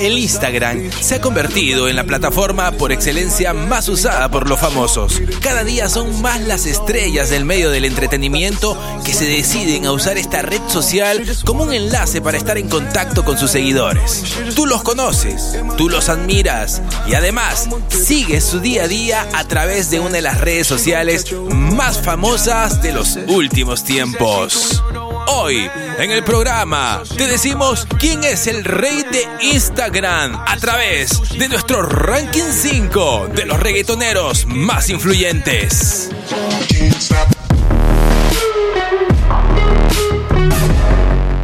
El Instagram se ha convertido en la plataforma por excelencia más usada por los famosos. Cada día son más las estrellas del medio del entretenimiento que se deciden a usar esta red social como un enlace para estar en contacto con sus seguidores. Tú los conoces, tú los admiras y además sigues su día a día a través de una de las redes sociales más famosas de los últimos tiempos. Hoy, en el programa, te decimos quién es el rey de Instagram a través de nuestro ranking 5 de los reggaetoneros más influyentes.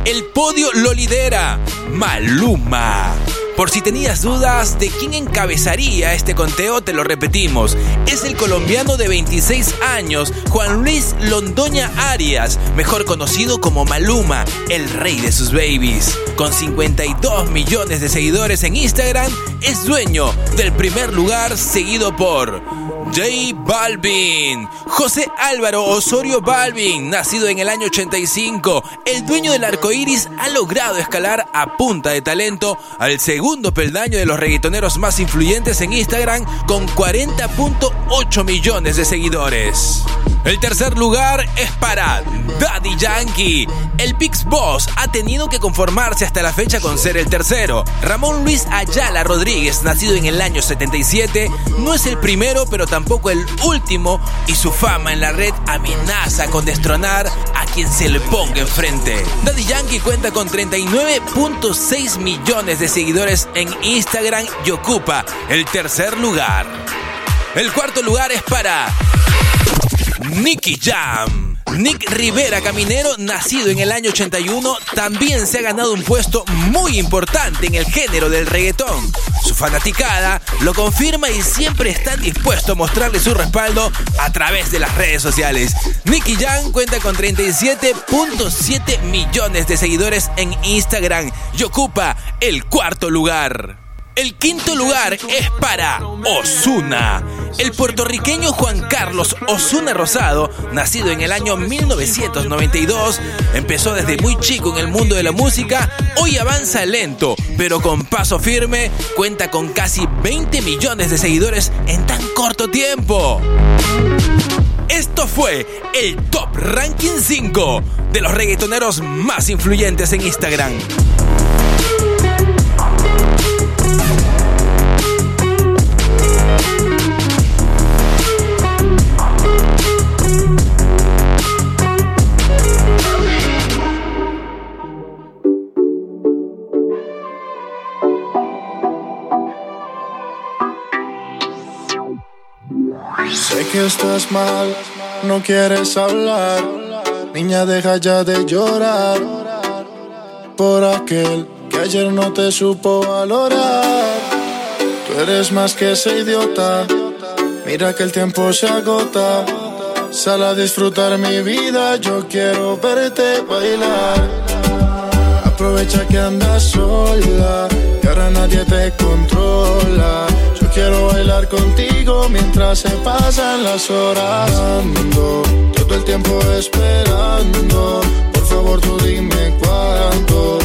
El podio lo lidera Maluma. Por si tenías dudas de quién encabezaría este conteo, te lo repetimos. Es el colombiano de 26 años, Juan Luis Londoña Arias, mejor conocido como Maluma, el rey de sus babies. Con 52 millones de seguidores en Instagram, es dueño del primer lugar seguido por J Balvin, José Álvaro Osorio Balvin, nacido en el año 85, el dueño del arco iris ha logrado escalar a punta de talento al segundo peldaño de los reggaetoneros más influyentes en Instagram con 40.8 millones de seguidores. El tercer lugar es para Daddy Yankee. El Pix Boss ha tenido que conformarse hasta la fecha con ser el tercero. Ramón Luis Ayala Rodríguez, nacido en el año 77, no es el primero, pero tampoco el último, y su fama en la red amenaza con destronar a quien se le ponga enfrente. Daddy Yankee cuenta con 39.6 millones de seguidores en Instagram y ocupa el tercer lugar. El cuarto lugar es para Nicky Jam. Nick Rivera Caminero, nacido en el año 81, también se ha ganado un puesto muy importante en el género del reggaetón. Su fanaticada lo confirma y siempre está dispuesto a mostrarle su respaldo a través de las redes sociales. Nicky Jam cuenta con 37.7 millones de seguidores en Instagram y ocupa el cuarto lugar. El quinto lugar es para Osuna. El puertorriqueño Juan Carlos Osuna Rosado, nacido en el año 1992, empezó desde muy chico en el mundo de la música, hoy avanza lento, pero con paso firme, cuenta con casi 20 millones de seguidores en tan corto tiempo. Esto fue el Top Ranking 5 de los reggaetoneros más influyentes en Instagram. Sé que estás mal, no quieres hablar. Niña, deja ya de llorar por aquel que ayer no te supo valorar. Tú eres más que ese idiota. Mira que el tiempo se agota. Sal a disfrutar mi vida, yo quiero verte bailar. Aprovecha que andas sola, que ahora nadie te controla. Quiero bailar contigo mientras se pasan las horas. Todo el tiempo esperando, por favor tú dime cuánto.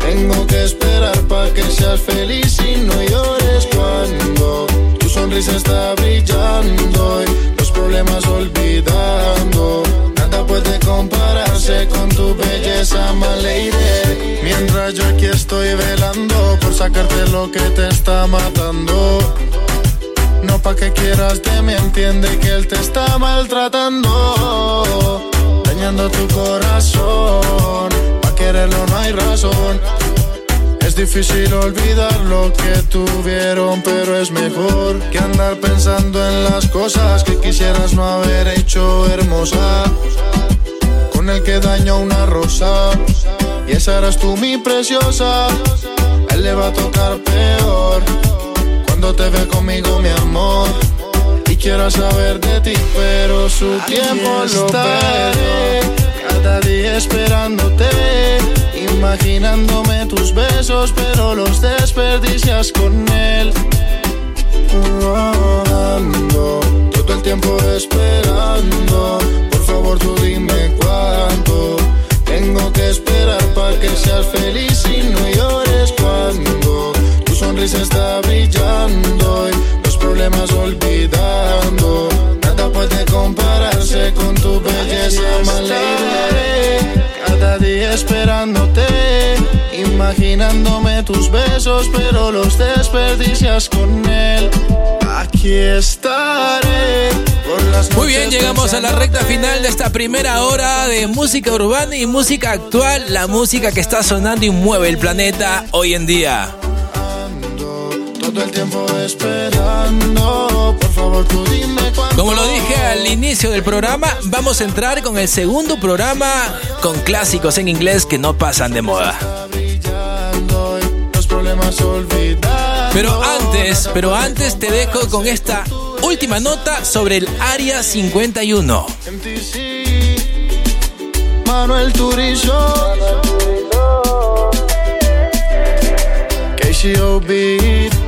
Tengo que esperar para que seas feliz y no llores cuando tu sonrisa está brillando y los problemas olvidando. Puede compararse con tu belleza, lady. Mientras yo aquí estoy velando por sacarte lo que te está matando. No pa' que quieras de mí, entiende que él te está maltratando. Dañando tu corazón, pa' quererlo no hay razón. Es difícil olvidar lo que tuvieron, pero es mejor que andar pensando en las cosas que quisieras no haber hecho hermosa. Con el que dañó una rosa, y esa eras tú mi preciosa. A él le va a tocar peor cuando te ve conmigo, mi amor. Y quiero saber de ti, pero su tiempo lo estaré. Día esperándote, imaginándome tus besos, pero los desperdicias con él. Ando todo el tiempo esperando. Por favor, tú dime cuánto. Tengo que esperar para que seas feliz y no llores cuando tu sonrisa está brillando y los problemas olvidando. Nada puede compararse con tu belleza, lady. Cada día esperándote, imaginándome tus besos, pero los desperdicias con él. Aquí estaré. Por las Muy bien, llegamos a la recta final de esta primera hora de música urbana y música actual, la música que está sonando y mueve el planeta hoy en día. Todo el tiempo esperando. Por favor, tú dime cuándo. Como lo dije al inicio del programa, vamos a entrar con el segundo programa con clásicos en inglés que no pasan de moda. Los problemas olvidados. Pero antes, pero antes te dejo con esta última nota sobre el Área 51. Manuel Turizo. KCOB.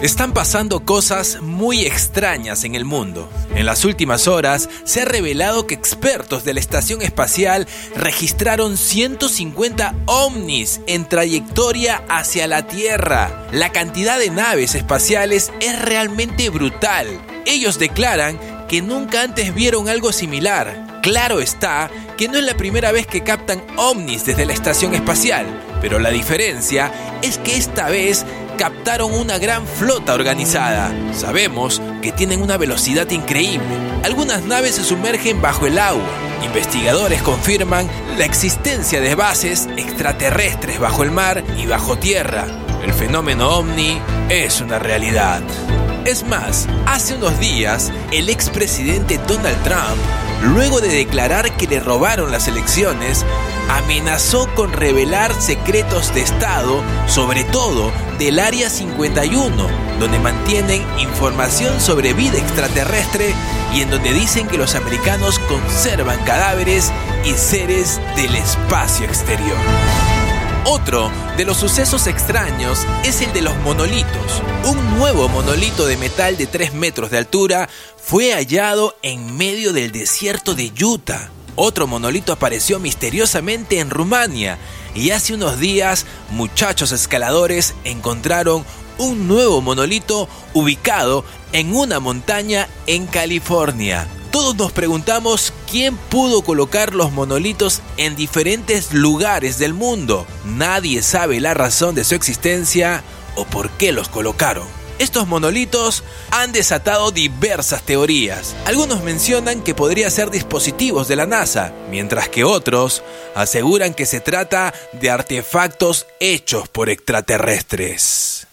Están pasando cosas muy extrañas en el mundo. En las últimas horas se ha revelado que expertos de la estación espacial registraron 150 ovnis en trayectoria hacia la Tierra. La cantidad de naves espaciales es realmente brutal. Ellos declaran que nunca antes vieron algo similar. Claro está que no es la primera vez que captan ovnis desde la estación espacial, pero la diferencia es que esta vez captaron una gran flota organizada. Sabemos que tienen una velocidad increíble. Algunas naves se sumergen bajo el agua. Investigadores confirman la existencia de bases extraterrestres bajo el mar y bajo tierra. El fenómeno ovni es una realidad. Es más, hace unos días, el expresidente Donald Trump, luego de declarar que le robaron las elecciones, amenazó con revelar secretos de Estado, sobre todo del Área 51, donde mantienen información sobre vida extraterrestre y en donde dicen que los americanos conservan cadáveres y seres del espacio exterior. Otro de los sucesos extraños es el de los monolitos. Un nuevo monolito de metal de 3 metros de altura fue hallado en medio del desierto de Utah. Otro monolito apareció misteriosamente en Rumania y hace unos días muchachos escaladores encontraron un nuevo monolito ubicado en una montaña en California. Todos nos preguntamos quién pudo colocar los monolitos en diferentes lugares del mundo. Nadie sabe la razón de su existencia o por qué los colocaron. Estos monolitos han desatado diversas teorías. Algunos mencionan que podría ser dispositivos de la NASA, mientras que otros aseguran que se trata de artefactos hechos por extraterrestres.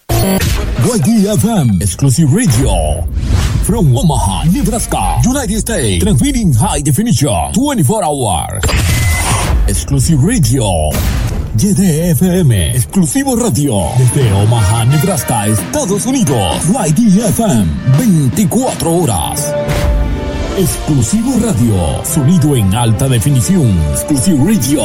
YDFM Exclusive Radio. From Omaha, Nebraska, United States. Transmitting high definition 24 hours. Exclusive Radio. YDFM, exclusivo radio. Desde Omaha, Nebraska, Estados Unidos. YDFM, 24 horas. Exclusivo radio. Sonido en alta definición. Exclusive Radio.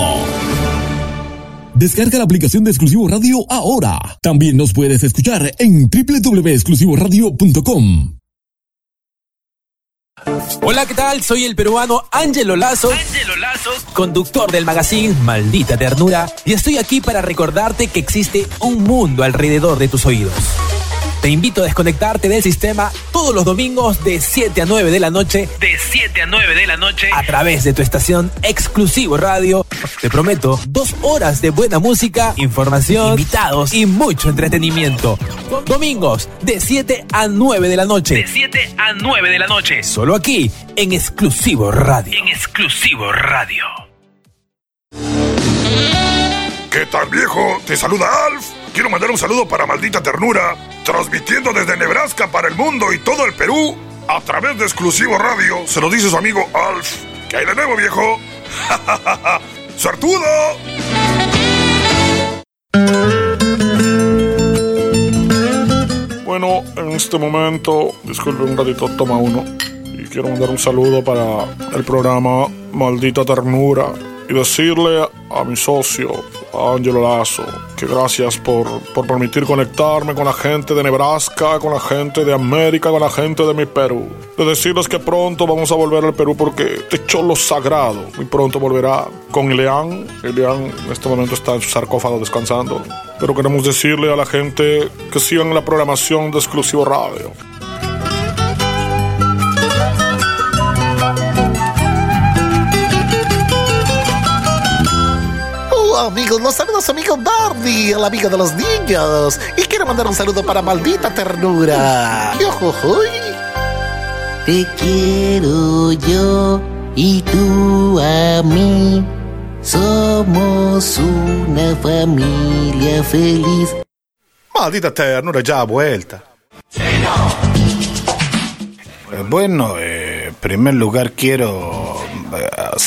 Descarga la aplicación de Exclusivo Radio ahora. También nos puedes escuchar en www.exclusivoradio.com. Hola, ¿qué tal? Soy el peruano Ángelo Lazo, conductor del magazine Maldita Ternura, y estoy aquí para recordarte que existe un mundo alrededor de tus oídos. Te invito a desconectarte del sistema todos los domingos de 7 a 9 de la noche, De 7 a 9 de la noche. a través de tu estación Exclusivo Radio. Te prometo dos horas de buena música, información, invitados y mucho entretenimiento. Domingos de 7 a 9 de la noche. De 7 a 9 de la noche. Solo aquí en Exclusivo Radio. En exclusivo radio. ¿Qué tal viejo? Te saluda Alf. Quiero mandar un saludo para Maldita Ternura, transmitiendo desde Nebraska para el mundo y todo el Perú a través de Exclusivo Radio. Se lo dice su amigo Alf. ¿Qué hay de nuevo, viejo? ¡Suertudo! Bueno, en este momento, disculpe un ratito, toma uno. Y quiero mandar un saludo para el programa Maldita Ternura y decirle a mi socio, a Angelo Lazo, que gracias por, por permitir conectarme con la gente de Nebraska, con la gente de América, con la gente de mi Perú. De decirles que pronto vamos a volver al Perú porque este cholo sagrado muy pronto volverá con Ileán. Ileán en este momento está en su sarcófago descansando. Pero queremos decirle a la gente que sigan la programación de Exclusivo Radio. Hola amigos, los saluda su amigo Barney, el amigo de los niños. Y quiero mandar un saludo para Maldita Ternura. Te quiero yo y tú a mí. Somos una familia feliz. Maldita ternura ya vuelta. Bueno, eh, en primer lugar quiero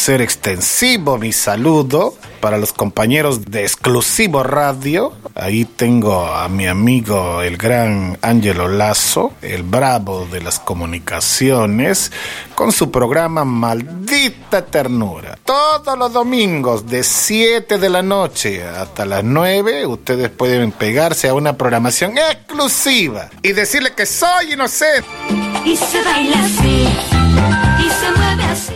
extensivo mi saludo para los compañeros de Exclusivo Radio. Ahí tengo a mi amigo el gran Ángelo Lazo, el bravo de las comunicaciones, con su programa Maldita Ternura. Todos los domingos de 7 de la noche hasta las 9 ustedes pueden pegarse a una programación exclusiva y decirle que soy inocente. Y se baila así, y se mueve así.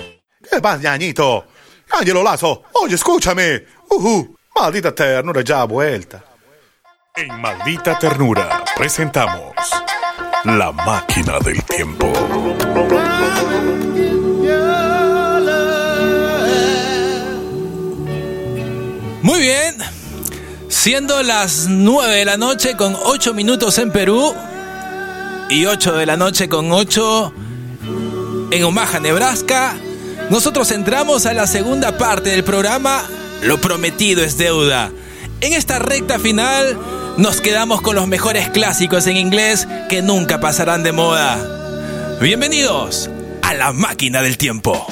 ¿Qué pasa, ñañito? Ángelo Lazo, oye, escúchame. Ujú, maldita ternura ya vuelta. En Maldita Ternura presentamos La Máquina del Tiempo. Muy bien. Siendo las 9 de la noche con 8 minutos en Perú y 8 de la noche con 8 en Omaha, Nebraska, nosotros entramos a la segunda parte del programa Lo prometido es deuda. En esta recta final nos quedamos con los mejores clásicos en inglés que nunca pasarán de moda. Bienvenidos a la máquina del tiempo.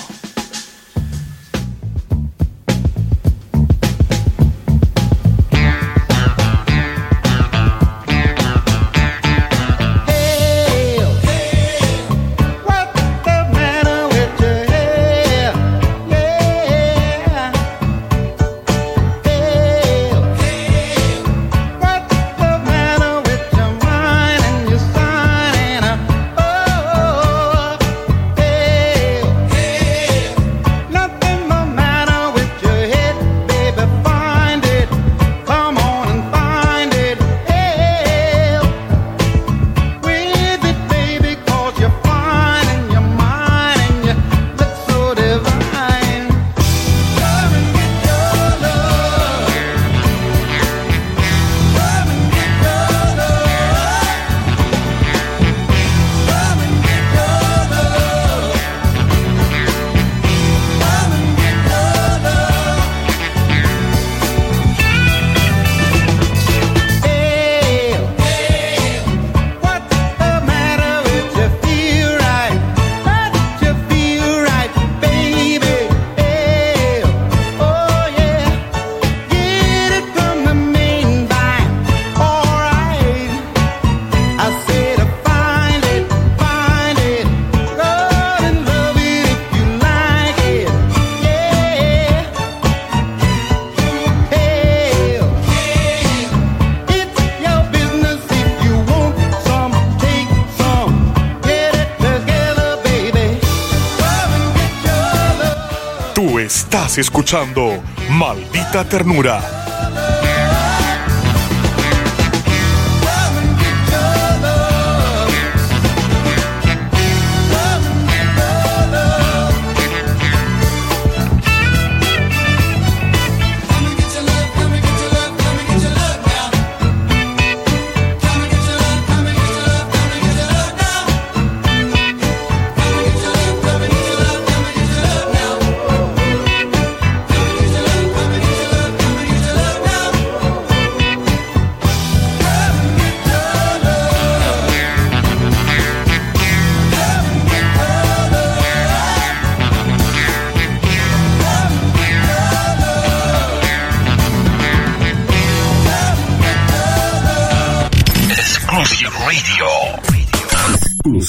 Escuchando Maldita Ternura.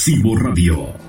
Exclusivo Radio.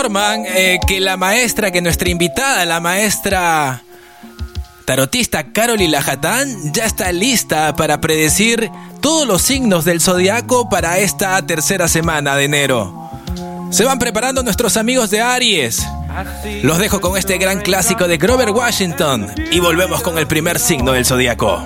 Informan eh, que la maestra, que nuestra invitada, la maestra tarotista Caroli Lajatán, ya está lista para predecir todos los signos del zodiaco para esta tercera semana de enero. Se van preparando nuestros amigos de Aries. Los dejo con este gran clásico de Grover Washington y volvemos con el primer signo del zodiaco.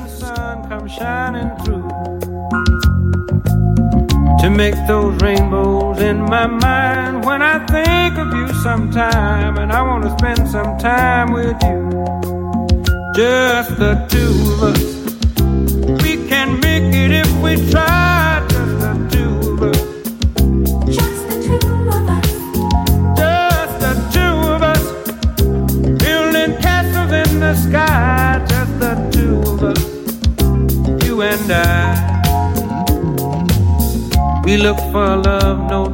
Think of you sometime and I want to spend some time with you. Just the two of us. We can make it if we try. Just the two of us. Just the two of us. Just the two of us. Building castles in the sky. Just the two of us you and I. We look for love, no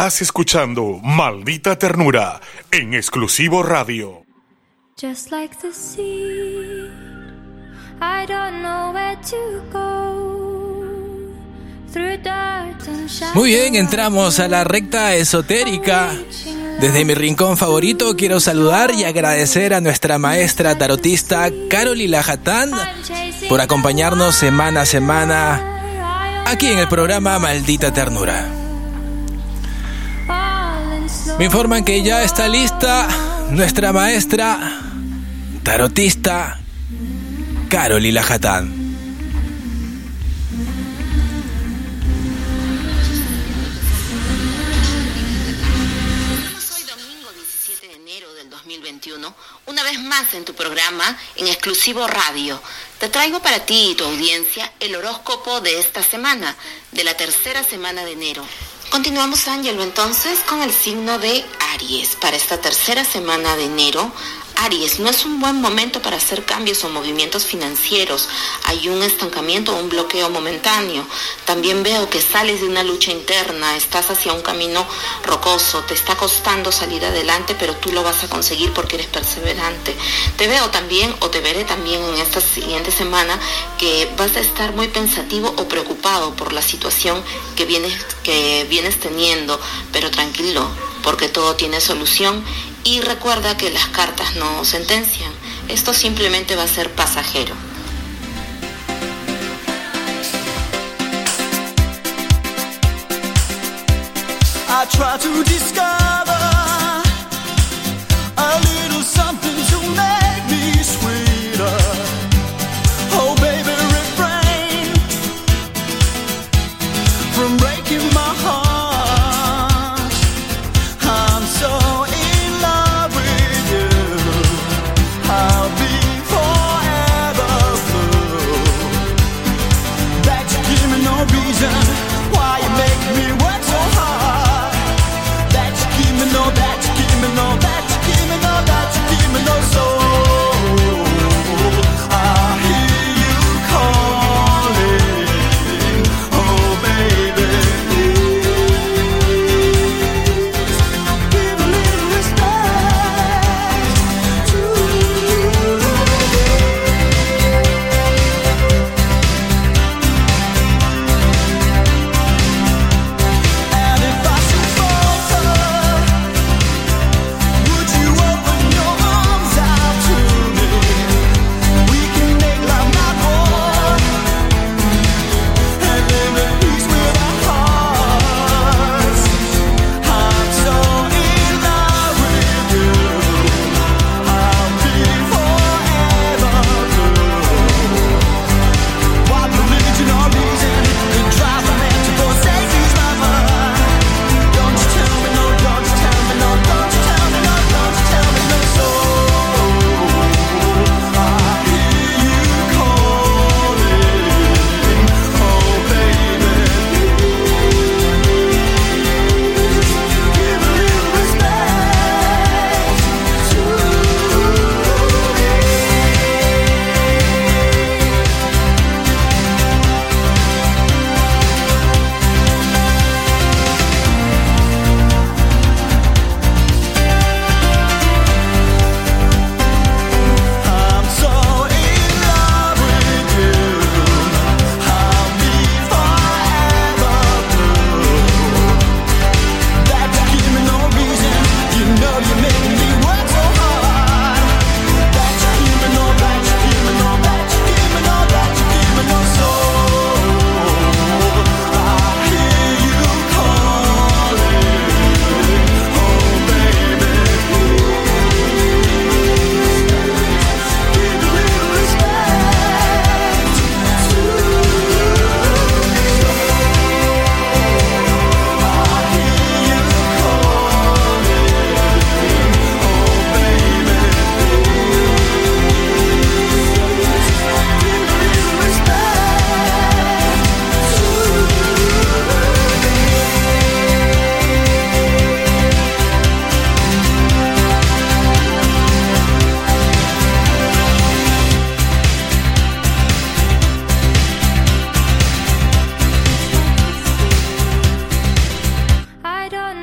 Estás escuchando Maldita Ternura en exclusivo radio. Just like the sea, I don't know where to go. Through dark and shadow. Muy bien, entramos a la recta esotérica. Desde mi rincón favorito quiero saludar y agradecer a nuestra maestra tarotista Caroli Lajatán por acompañarnos semana a semana aquí en el programa Maldita Ternura. Me informan que ya está lista nuestra maestra tarotista Caroli Lajatán. Hoy domingo 17 de enero del 2021, una vez más en tu programa en exclusivo radio. Te traigo para ti y tu audiencia el horóscopo de esta semana, de la tercera semana de enero. Continuamos, Ángelo, entonces con el signo de Aries. Para esta tercera semana de enero, Aries, no es un buen momento para hacer cambios o movimientos financieros. Hay un estancamiento o un bloqueo momentáneo. También veo que sales de una lucha interna, estás hacia un camino rocoso, te está costando salir adelante, pero tú lo vas a conseguir porque eres perseverante. Te veo también o te veré también en esta siguiente semana que vas a estar muy pensativo o preocupado por la situación que vienes, que vienes teniendo, pero tranquilo, porque todo tiene solución y recuerda que las cartas no sentencian. Esto simplemente va a ser pasajero.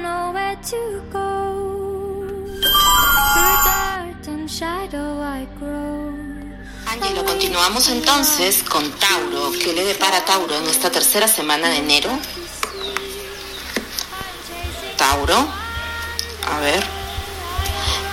nowhere to go. Ángelo, continuamos entonces con Tauro. ¿Qué le depara Tauro en esta tercera semana de enero? Tauro, a ver.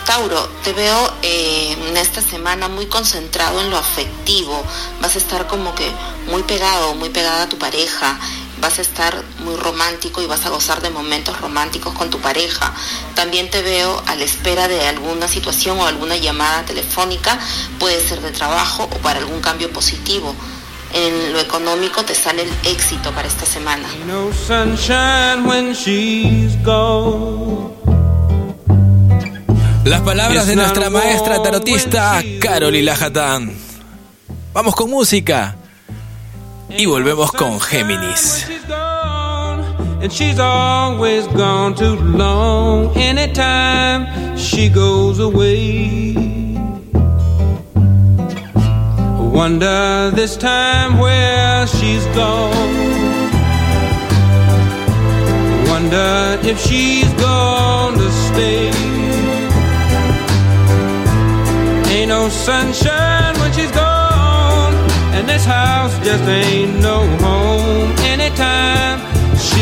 Tauro, te veo eh, en esta semana muy concentrado en lo afectivo. Vas a estar como que muy pegado, muy pegada a tu pareja. Vas a estar muy romántico y vas a gozar de momentos románticos con tu pareja. También te veo a la espera de alguna situación o alguna llamada telefónica. Puede ser de trabajo o para algún cambio positivo. En lo económico te sale el éxito para esta semana. No sunshine when she's gone. Las palabras de nuestra maestra tarotista Carolina Hatán. Vamos con música. Y volvemos con Géminis. And she's always gone too long. Anytime she goes away. I Wonder this time where she's gone. I Wonder if she's gone to stay. Ain't no sunshine when she's gone. And this house just ain't no home. Anytime